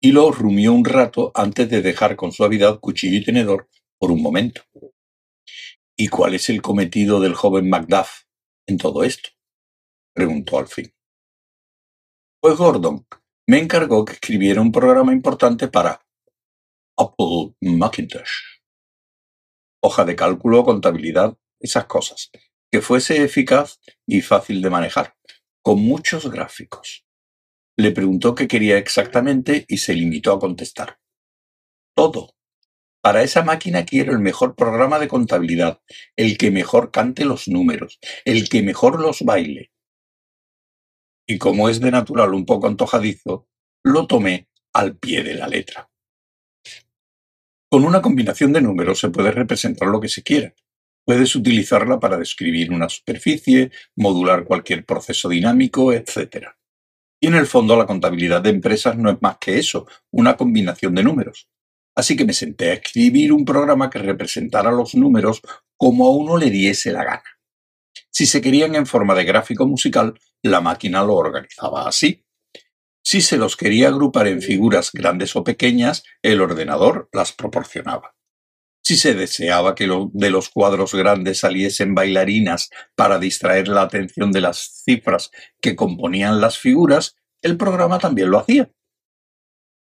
y lo rumió un rato antes de dejar con suavidad cuchillo y tenedor por un momento. ¿Y cuál es el cometido del joven Macduff en todo esto? preguntó al fin. Pues Gordon me encargó que escribiera un programa importante para Apple Macintosh. Hoja de cálculo, contabilidad, esas cosas. Que fuese eficaz y fácil de manejar, con muchos gráficos. Le preguntó qué quería exactamente y se limitó a contestar. Todo. Para esa máquina quiero el mejor programa de contabilidad, el que mejor cante los números, el que mejor los baile. y como es de natural un poco antojadizo, lo tomé al pie de la letra. Con una combinación de números se puede representar lo que se quiera. Puedes utilizarla para describir una superficie, modular cualquier proceso dinámico, etc. Y en el fondo la contabilidad de empresas no es más que eso, una combinación de números. Así que me senté a escribir un programa que representara los números como a uno le diese la gana. Si se querían en forma de gráfico musical, la máquina lo organizaba así. Si se los quería agrupar en figuras grandes o pequeñas, el ordenador las proporcionaba. Si se deseaba que de los cuadros grandes saliesen bailarinas para distraer la atención de las cifras que componían las figuras, el programa también lo hacía.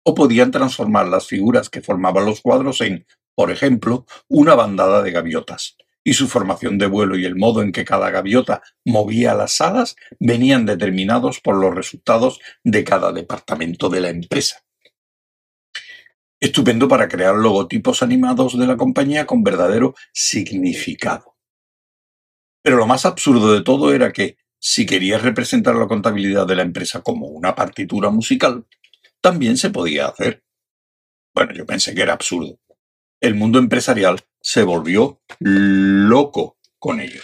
O podían transformar las figuras que formaban los cuadros en, por ejemplo, una bandada de gaviotas, y su formación de vuelo y el modo en que cada gaviota movía las alas venían determinados por los resultados de cada departamento de la empresa. Estupendo para crear logotipos animados de la compañía con verdadero significado. Pero lo más absurdo de todo era que, si querías representar la contabilidad de la empresa como una partitura musical, también se podía hacer. Bueno, yo pensé que era absurdo. El mundo empresarial se volvió loco con ello.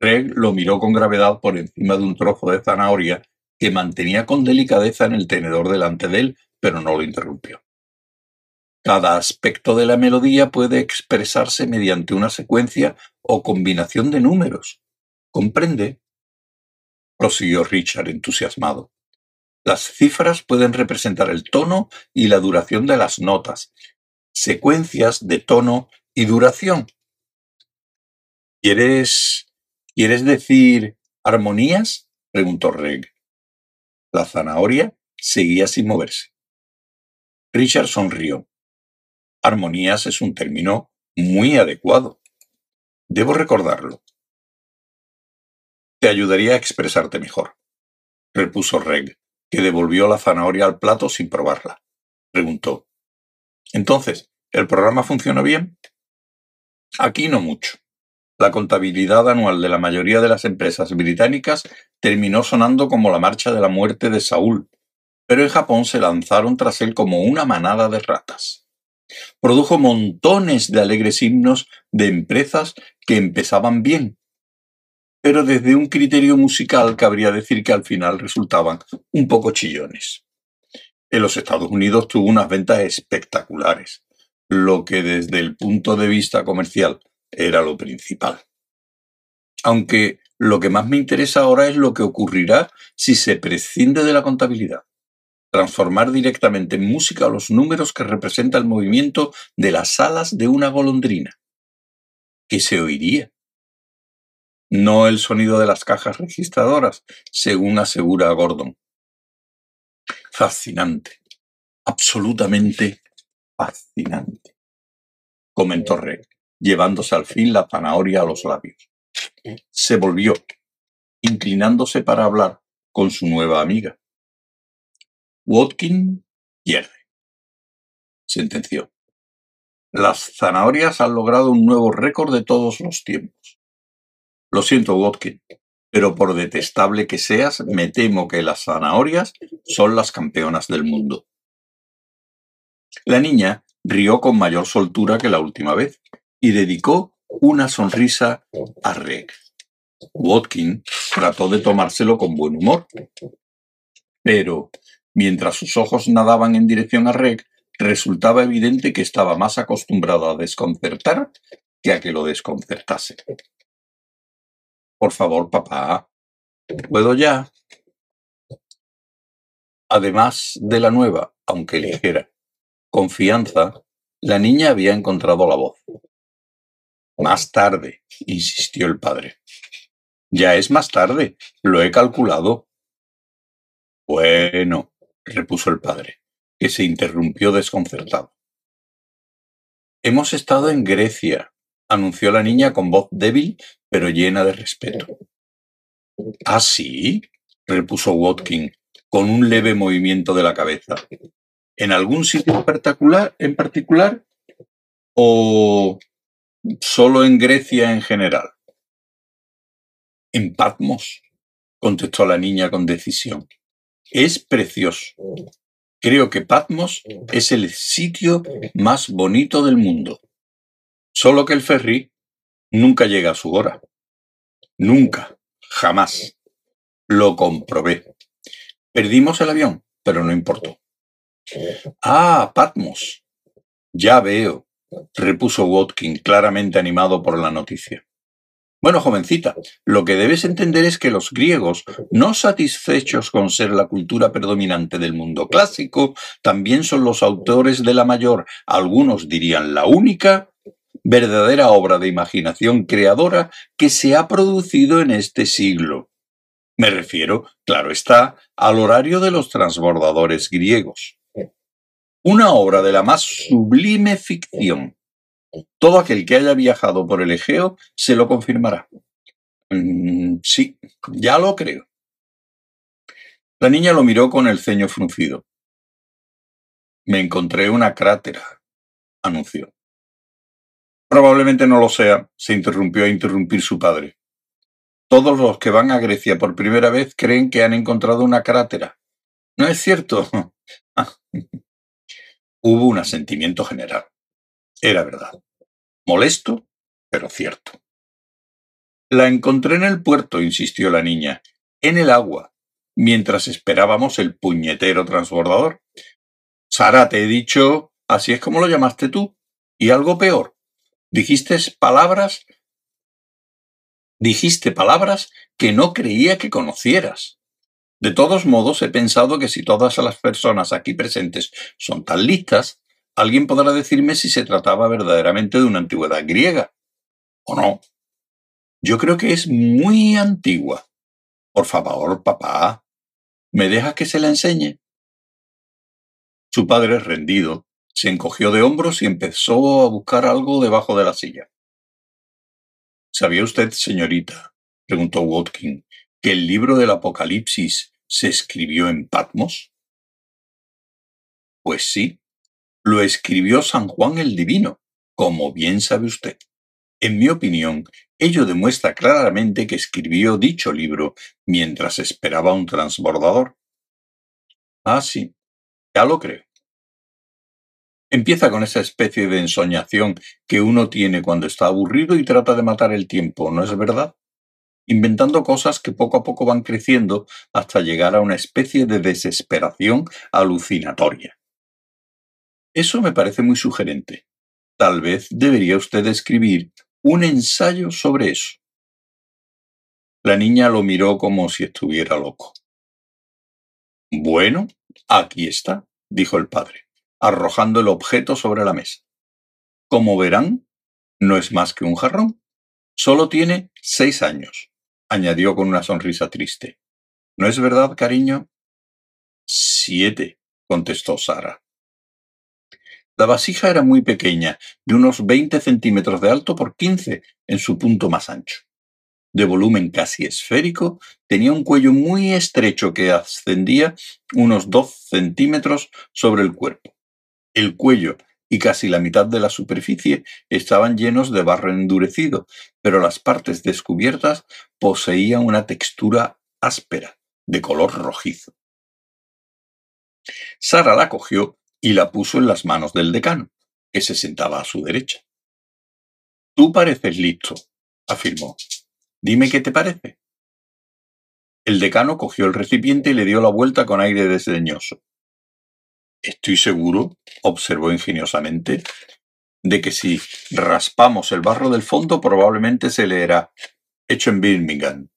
Reg lo miró con gravedad por encima de un trozo de zanahoria que mantenía con delicadeza en el tenedor delante de él, pero no lo interrumpió. Cada aspecto de la melodía puede expresarse mediante una secuencia o combinación de números. ¿Comprende? prosiguió Richard entusiasmado. Las cifras pueden representar el tono y la duración de las notas, secuencias de tono y duración. ¿Quieres, ¿quieres decir armonías? preguntó Reg. La zanahoria seguía sin moverse. Richard sonrió. Armonías es un término muy adecuado. Debo recordarlo. Te ayudaría a expresarte mejor, repuso Reg, que devolvió la zanahoria al plato sin probarla. Preguntó. Entonces, ¿el programa funciona bien? Aquí no mucho. La contabilidad anual de la mayoría de las empresas británicas terminó sonando como la marcha de la muerte de Saúl, pero en Japón se lanzaron tras él como una manada de ratas. Produjo montones de alegres himnos de empresas que empezaban bien, pero desde un criterio musical cabría decir que al final resultaban un poco chillones. En los Estados Unidos tuvo unas ventas espectaculares, lo que desde el punto de vista comercial era lo principal. Aunque lo que más me interesa ahora es lo que ocurrirá si se prescinde de la contabilidad. Transformar directamente en música los números que representa el movimiento de las alas de una golondrina. ¿Qué se oiría? No el sonido de las cajas registradoras, según asegura Gordon, Fascinante. Absolutamente fascinante. Comentó Reg, llevándose al fin la zanahoria a los labios. Se volvió, inclinándose para hablar con su nueva amiga. Watkin pierde. Sentenció. Las zanahorias han logrado un nuevo récord de todos los tiempos. Lo siento, Watkin, pero por detestable que seas, me temo que las zanahorias son las campeonas del mundo. La niña rió con mayor soltura que la última vez y dedicó una sonrisa a Reg. Watkin trató de tomárselo con buen humor, pero mientras sus ojos nadaban en dirección a Reg, resultaba evidente que estaba más acostumbrado a desconcertar que a que lo desconcertase. Por favor, papá, ¿puedo ya? Además de la nueva, aunque ligera, confianza, la niña había encontrado la voz. Más tarde, insistió el padre. Ya es más tarde, lo he calculado. Bueno, repuso el padre, que se interrumpió desconcertado. Hemos estado en Grecia, anunció la niña con voz débil pero llena de respeto. ¿Ah, sí? repuso Watkin, con un leve movimiento de la cabeza. ¿En algún sitio particular, en particular? ¿O solo en Grecia en general? En Patmos, contestó la niña con decisión. Es precioso. Creo que Patmos es el sitio más bonito del mundo. Solo que el ferry nunca llega a su hora. Nunca, jamás. Lo comprobé. Perdimos el avión, pero no importó. Ah, Patmos. Ya veo, repuso Watkin, claramente animado por la noticia. Bueno, jovencita, lo que debes entender es que los griegos, no satisfechos con ser la cultura predominante del mundo clásico, también son los autores de la mayor, algunos dirían la única, verdadera obra de imaginación creadora que se ha producido en este siglo. Me refiero, claro está, al horario de los transbordadores griegos. Una obra de la más sublime ficción, todo aquel que haya viajado por el Egeo se lo confirmará. Mm, sí, ya lo creo. La niña lo miró con el ceño fruncido. Me encontré una crátera, anunció. Probablemente no lo sea, se interrumpió a interrumpir su padre. Todos los que van a Grecia por primera vez creen que han encontrado una crátera. ¿No es cierto? Hubo un asentimiento general. Era verdad. Molesto, pero cierto. La encontré en el puerto, insistió la niña, en el agua, mientras esperábamos el puñetero transbordador. Sara, te he dicho, así es como lo llamaste tú, y algo peor. Dijiste palabras, dijiste palabras que no creía que conocieras. De todos modos, he pensado que si todas las personas aquí presentes son tan listas, alguien podrá decirme si se trataba verdaderamente de una antigüedad griega o no. Yo creo que es muy antigua. Por favor, papá, ¿me dejas que se la enseñe? Su padre, rendido, se encogió de hombros y empezó a buscar algo debajo de la silla. ¿Sabía usted, señorita, preguntó Watkin, que el libro del Apocalipsis se escribió en Patmos? Pues sí, lo escribió San Juan el Divino, como bien sabe usted. En mi opinión, ello demuestra claramente que escribió dicho libro mientras esperaba un transbordador. Ah, sí, ya lo creo. Empieza con esa especie de ensoñación que uno tiene cuando está aburrido y trata de matar el tiempo, ¿no es verdad? Inventando cosas que poco a poco van creciendo hasta llegar a una especie de desesperación alucinatoria. Eso me parece muy sugerente. Tal vez debería usted escribir un ensayo sobre eso. La niña lo miró como si estuviera loco. Bueno, aquí está, dijo el padre, arrojando el objeto sobre la mesa. Como verán, no es más que un jarrón. Solo tiene seis años, añadió con una sonrisa triste. ¿No es verdad, cariño? Siete, contestó Sara. La vasija era muy pequeña, de unos 20 centímetros de alto por 15 en su punto más ancho. De volumen casi esférico, tenía un cuello muy estrecho que ascendía unos 2 centímetros sobre el cuerpo. El cuello y casi la mitad de la superficie estaban llenos de barro endurecido, pero las partes descubiertas poseían una textura áspera, de color rojizo. Sara la cogió y la puso en las manos del decano, que se sentaba a su derecha. Tú pareces listo, afirmó. Dime qué te parece. El decano cogió el recipiente y le dio la vuelta con aire desdeñoso. Estoy seguro, observó ingeniosamente, de que si raspamos el barro del fondo probablemente se leerá hecho en Birmingham.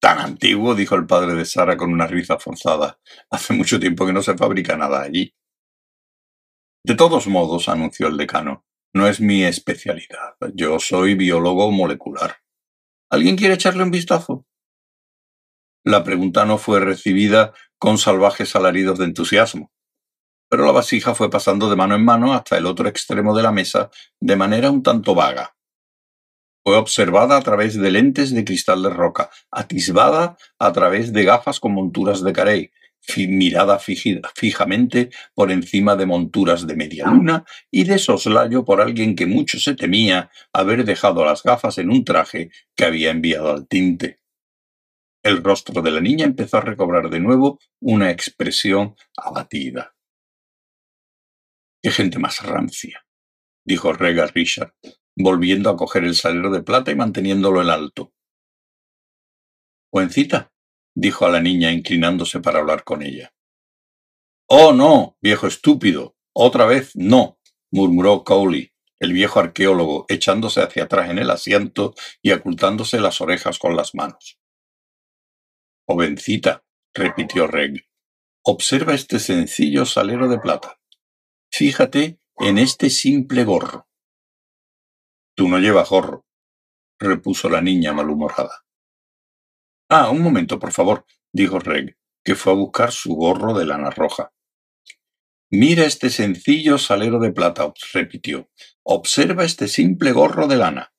Tan antiguo, dijo el padre de Sara con una risa forzada. Hace mucho tiempo que no se fabrica nada allí. De todos modos, anunció el decano, no es mi especialidad. Yo soy biólogo molecular. ¿Alguien quiere echarle un vistazo? La pregunta no fue recibida con salvajes alaridos de entusiasmo, pero la vasija fue pasando de mano en mano hasta el otro extremo de la mesa de manera un tanto vaga. Fue observada a través de lentes de cristal de roca, atisbada a través de gafas con monturas de carey, mirada fijamente por encima de monturas de media luna y de soslayo por alguien que mucho se temía haber dejado las gafas en un traje que había enviado al tinte. El rostro de la niña empezó a recobrar de nuevo una expresión abatida. ¡Qué gente más rancia! dijo Rega Richard, volviendo a coger el salero de plata y manteniéndolo en alto. Buencita, dijo a la niña inclinándose para hablar con ella. Oh, no, viejo estúpido. Otra vez no, murmuró Cowley, el viejo arqueólogo, echándose hacia atrás en el asiento y ocultándose las orejas con las manos. Jovencita, repitió Reg, observa este sencillo salero de plata. Fíjate en este simple gorro. Tú no llevas gorro, repuso la niña malhumorada. Ah, un momento, por favor, dijo Reg, que fue a buscar su gorro de lana roja. Mira este sencillo salero de plata, repitió. Observa este simple gorro de lana.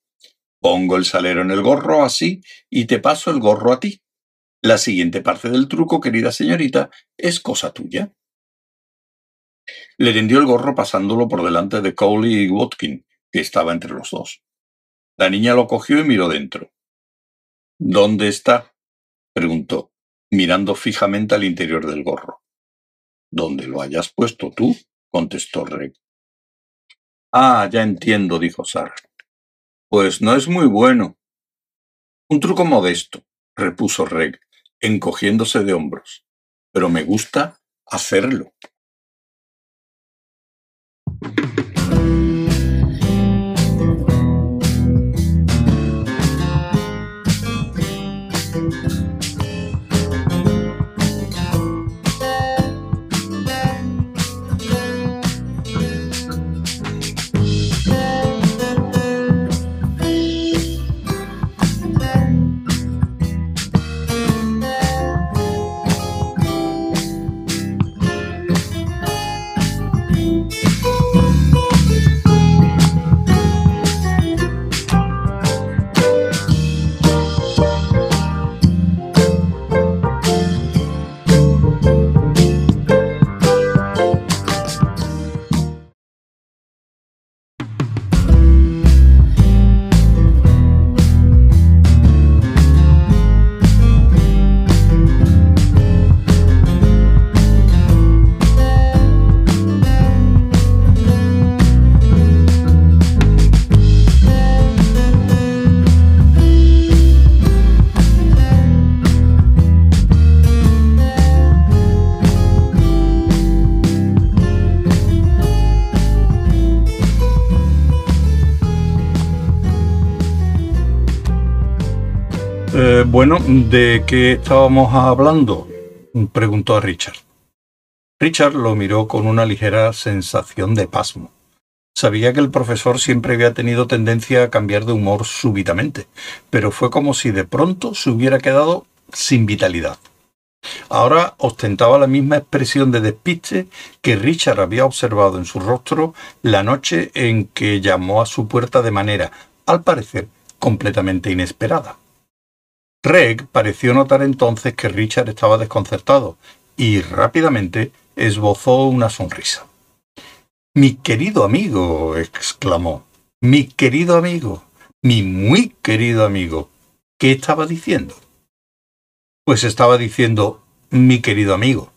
Pongo el salero en el gorro así y te paso el gorro a ti. La siguiente parte del truco, querida señorita, es cosa tuya. Le tendió el gorro pasándolo por delante de Cowley y Watkin, que estaba entre los dos. La niña lo cogió y miró dentro. ¿Dónde está? preguntó, mirando fijamente al interior del gorro. Donde lo hayas puesto tú, contestó Reg. Ah, ya entiendo, dijo Sarah. Pues no es muy bueno. Un truco modesto, repuso Reg, encogiéndose de hombros. Pero me gusta hacerlo. Bueno, ¿de qué estábamos hablando? preguntó a Richard. Richard lo miró con una ligera sensación de pasmo. Sabía que el profesor siempre había tenido tendencia a cambiar de humor súbitamente, pero fue como si de pronto se hubiera quedado sin vitalidad. Ahora ostentaba la misma expresión de despiste que Richard había observado en su rostro la noche en que llamó a su puerta de manera, al parecer, completamente inesperada. Reg pareció notar entonces que Richard estaba desconcertado y rápidamente esbozó una sonrisa. Mi querido amigo, exclamó. Mi querido amigo, mi muy querido amigo. ¿Qué estaba diciendo? Pues estaba diciendo mi querido amigo.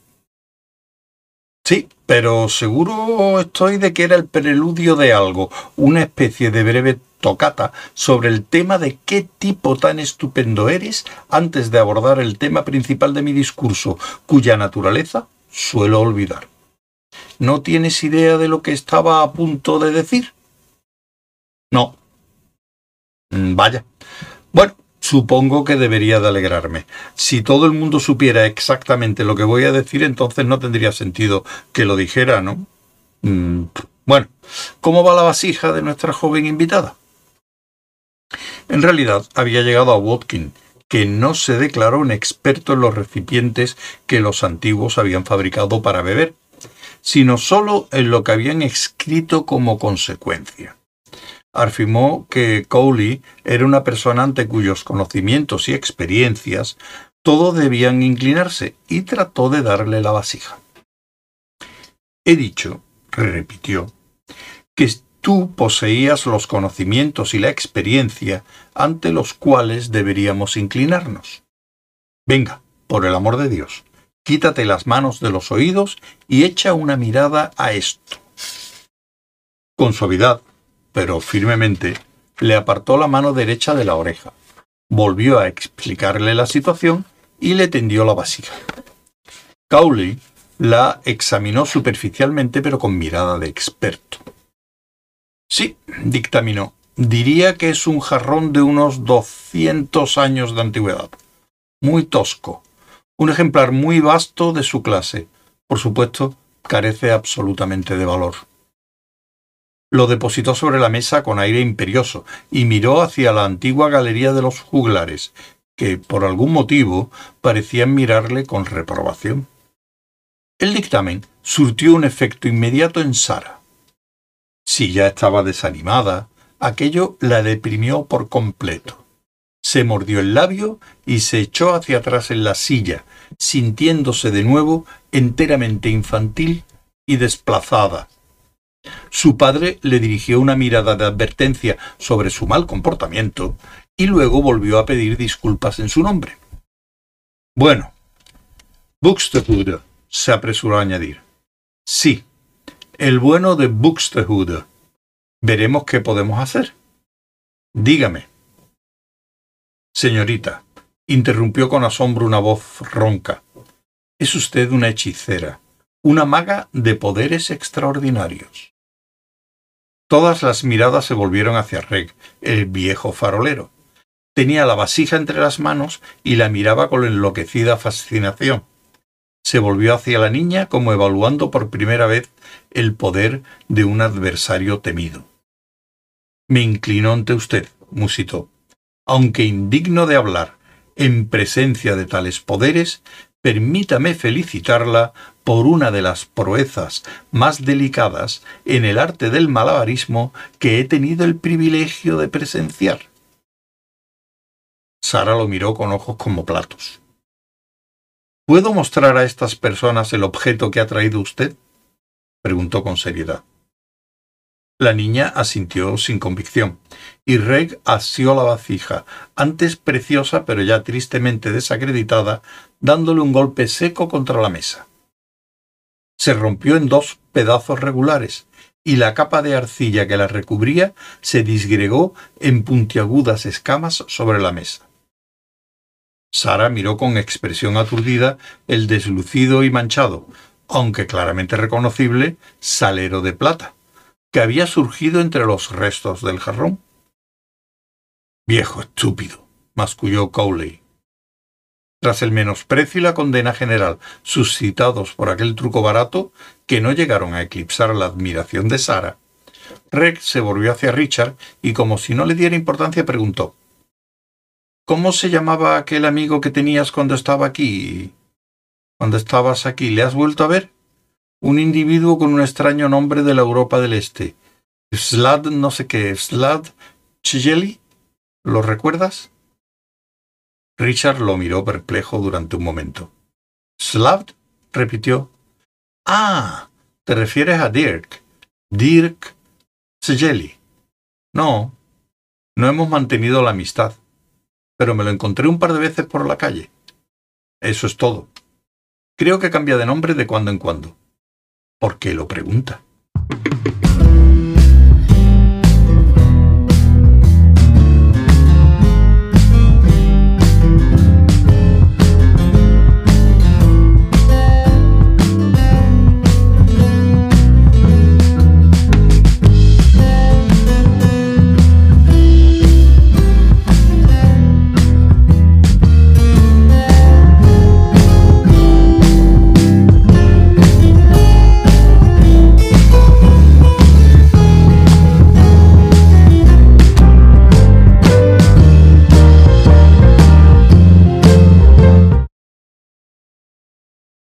Sí, pero seguro estoy de que era el preludio de algo, una especie de breve tocata sobre el tema de qué tipo tan estupendo eres antes de abordar el tema principal de mi discurso, cuya naturaleza suelo olvidar. ¿No tienes idea de lo que estaba a punto de decir? No. Mm, vaya. Bueno, supongo que debería de alegrarme. Si todo el mundo supiera exactamente lo que voy a decir, entonces no tendría sentido que lo dijera, ¿no? Mm, bueno, ¿cómo va la vasija de nuestra joven invitada? En realidad había llegado a Watkin, que no se declaró un experto en los recipientes que los antiguos habían fabricado para beber, sino sólo en lo que habían escrito como consecuencia. Afirmó que Cowley era una persona ante cuyos conocimientos y experiencias todo debían inclinarse y trató de darle la vasija. He dicho, repitió, que tú poseías los conocimientos y la experiencia ante los cuales deberíamos inclinarnos. Venga, por el amor de Dios, quítate las manos de los oídos y echa una mirada a esto. Con suavidad, pero firmemente, le apartó la mano derecha de la oreja, volvió a explicarle la situación y le tendió la vasija. Cowley la examinó superficialmente pero con mirada de experto. Sí, dictaminó, diría que es un jarrón de unos doscientos años de antigüedad. Muy tosco, un ejemplar muy vasto de su clase. Por supuesto, carece absolutamente de valor. Lo depositó sobre la mesa con aire imperioso y miró hacia la antigua galería de los juglares, que, por algún motivo, parecían mirarle con reprobación. El dictamen surtió un efecto inmediato en Sara. Si ya estaba desanimada, aquello la deprimió por completo se mordió el labio y se echó hacia atrás en la silla, sintiéndose de nuevo enteramente infantil y desplazada. Su padre le dirigió una mirada de advertencia sobre su mal comportamiento y luego volvió a pedir disculpas en su nombre. Bueno, Buxtehude, se apresuró a añadir. Sí, el bueno de Buxtehude. Veremos qué podemos hacer. Dígame. Señorita, interrumpió con asombro una voz ronca. Es usted una hechicera, una maga de poderes extraordinarios. Todas las miradas se volvieron hacia Reg, el viejo farolero. Tenía la vasija entre las manos y la miraba con enloquecida fascinación. Se volvió hacia la niña como evaluando por primera vez el poder de un adversario temido. Me inclino ante usted, musitó aunque indigno de hablar en presencia de tales poderes, permítame felicitarla por una de las proezas más delicadas en el arte del malabarismo que he tenido el privilegio de presenciar. Sara lo miró con ojos como platos. ¿Puedo mostrar a estas personas el objeto que ha traído usted? preguntó con seriedad. La niña asintió sin convicción, y Reg asió la vasija, antes preciosa pero ya tristemente desacreditada, dándole un golpe seco contra la mesa. Se rompió en dos pedazos regulares, y la capa de arcilla que la recubría se disgregó en puntiagudas escamas sobre la mesa. Sara miró con expresión aturdida el deslucido y manchado, aunque claramente reconocible, salero de plata que había surgido entre los restos del jarrón. Viejo estúpido, masculló Cowley. Tras el menosprecio y la condena general suscitados por aquel truco barato, que no llegaron a eclipsar la admiración de Sara, Reg se volvió hacia Richard y, como si no le diera importancia, preguntó ¿Cómo se llamaba aquel amigo que tenías cuando estaba aquí? Cuando estabas aquí, ¿le has vuelto a ver? un individuo con un extraño nombre de la Europa del Este. Slad no sé qué, Slad Chigeli. ¿Lo recuerdas? Richard lo miró perplejo durante un momento. ¿Slav? repitió. Ah, te refieres a Dirk. Dirk Chigeli. No, no hemos mantenido la amistad, pero me lo encontré un par de veces por la calle. Eso es todo. Creo que cambia de nombre de cuando en cuando. ¿Por qué lo pregunta?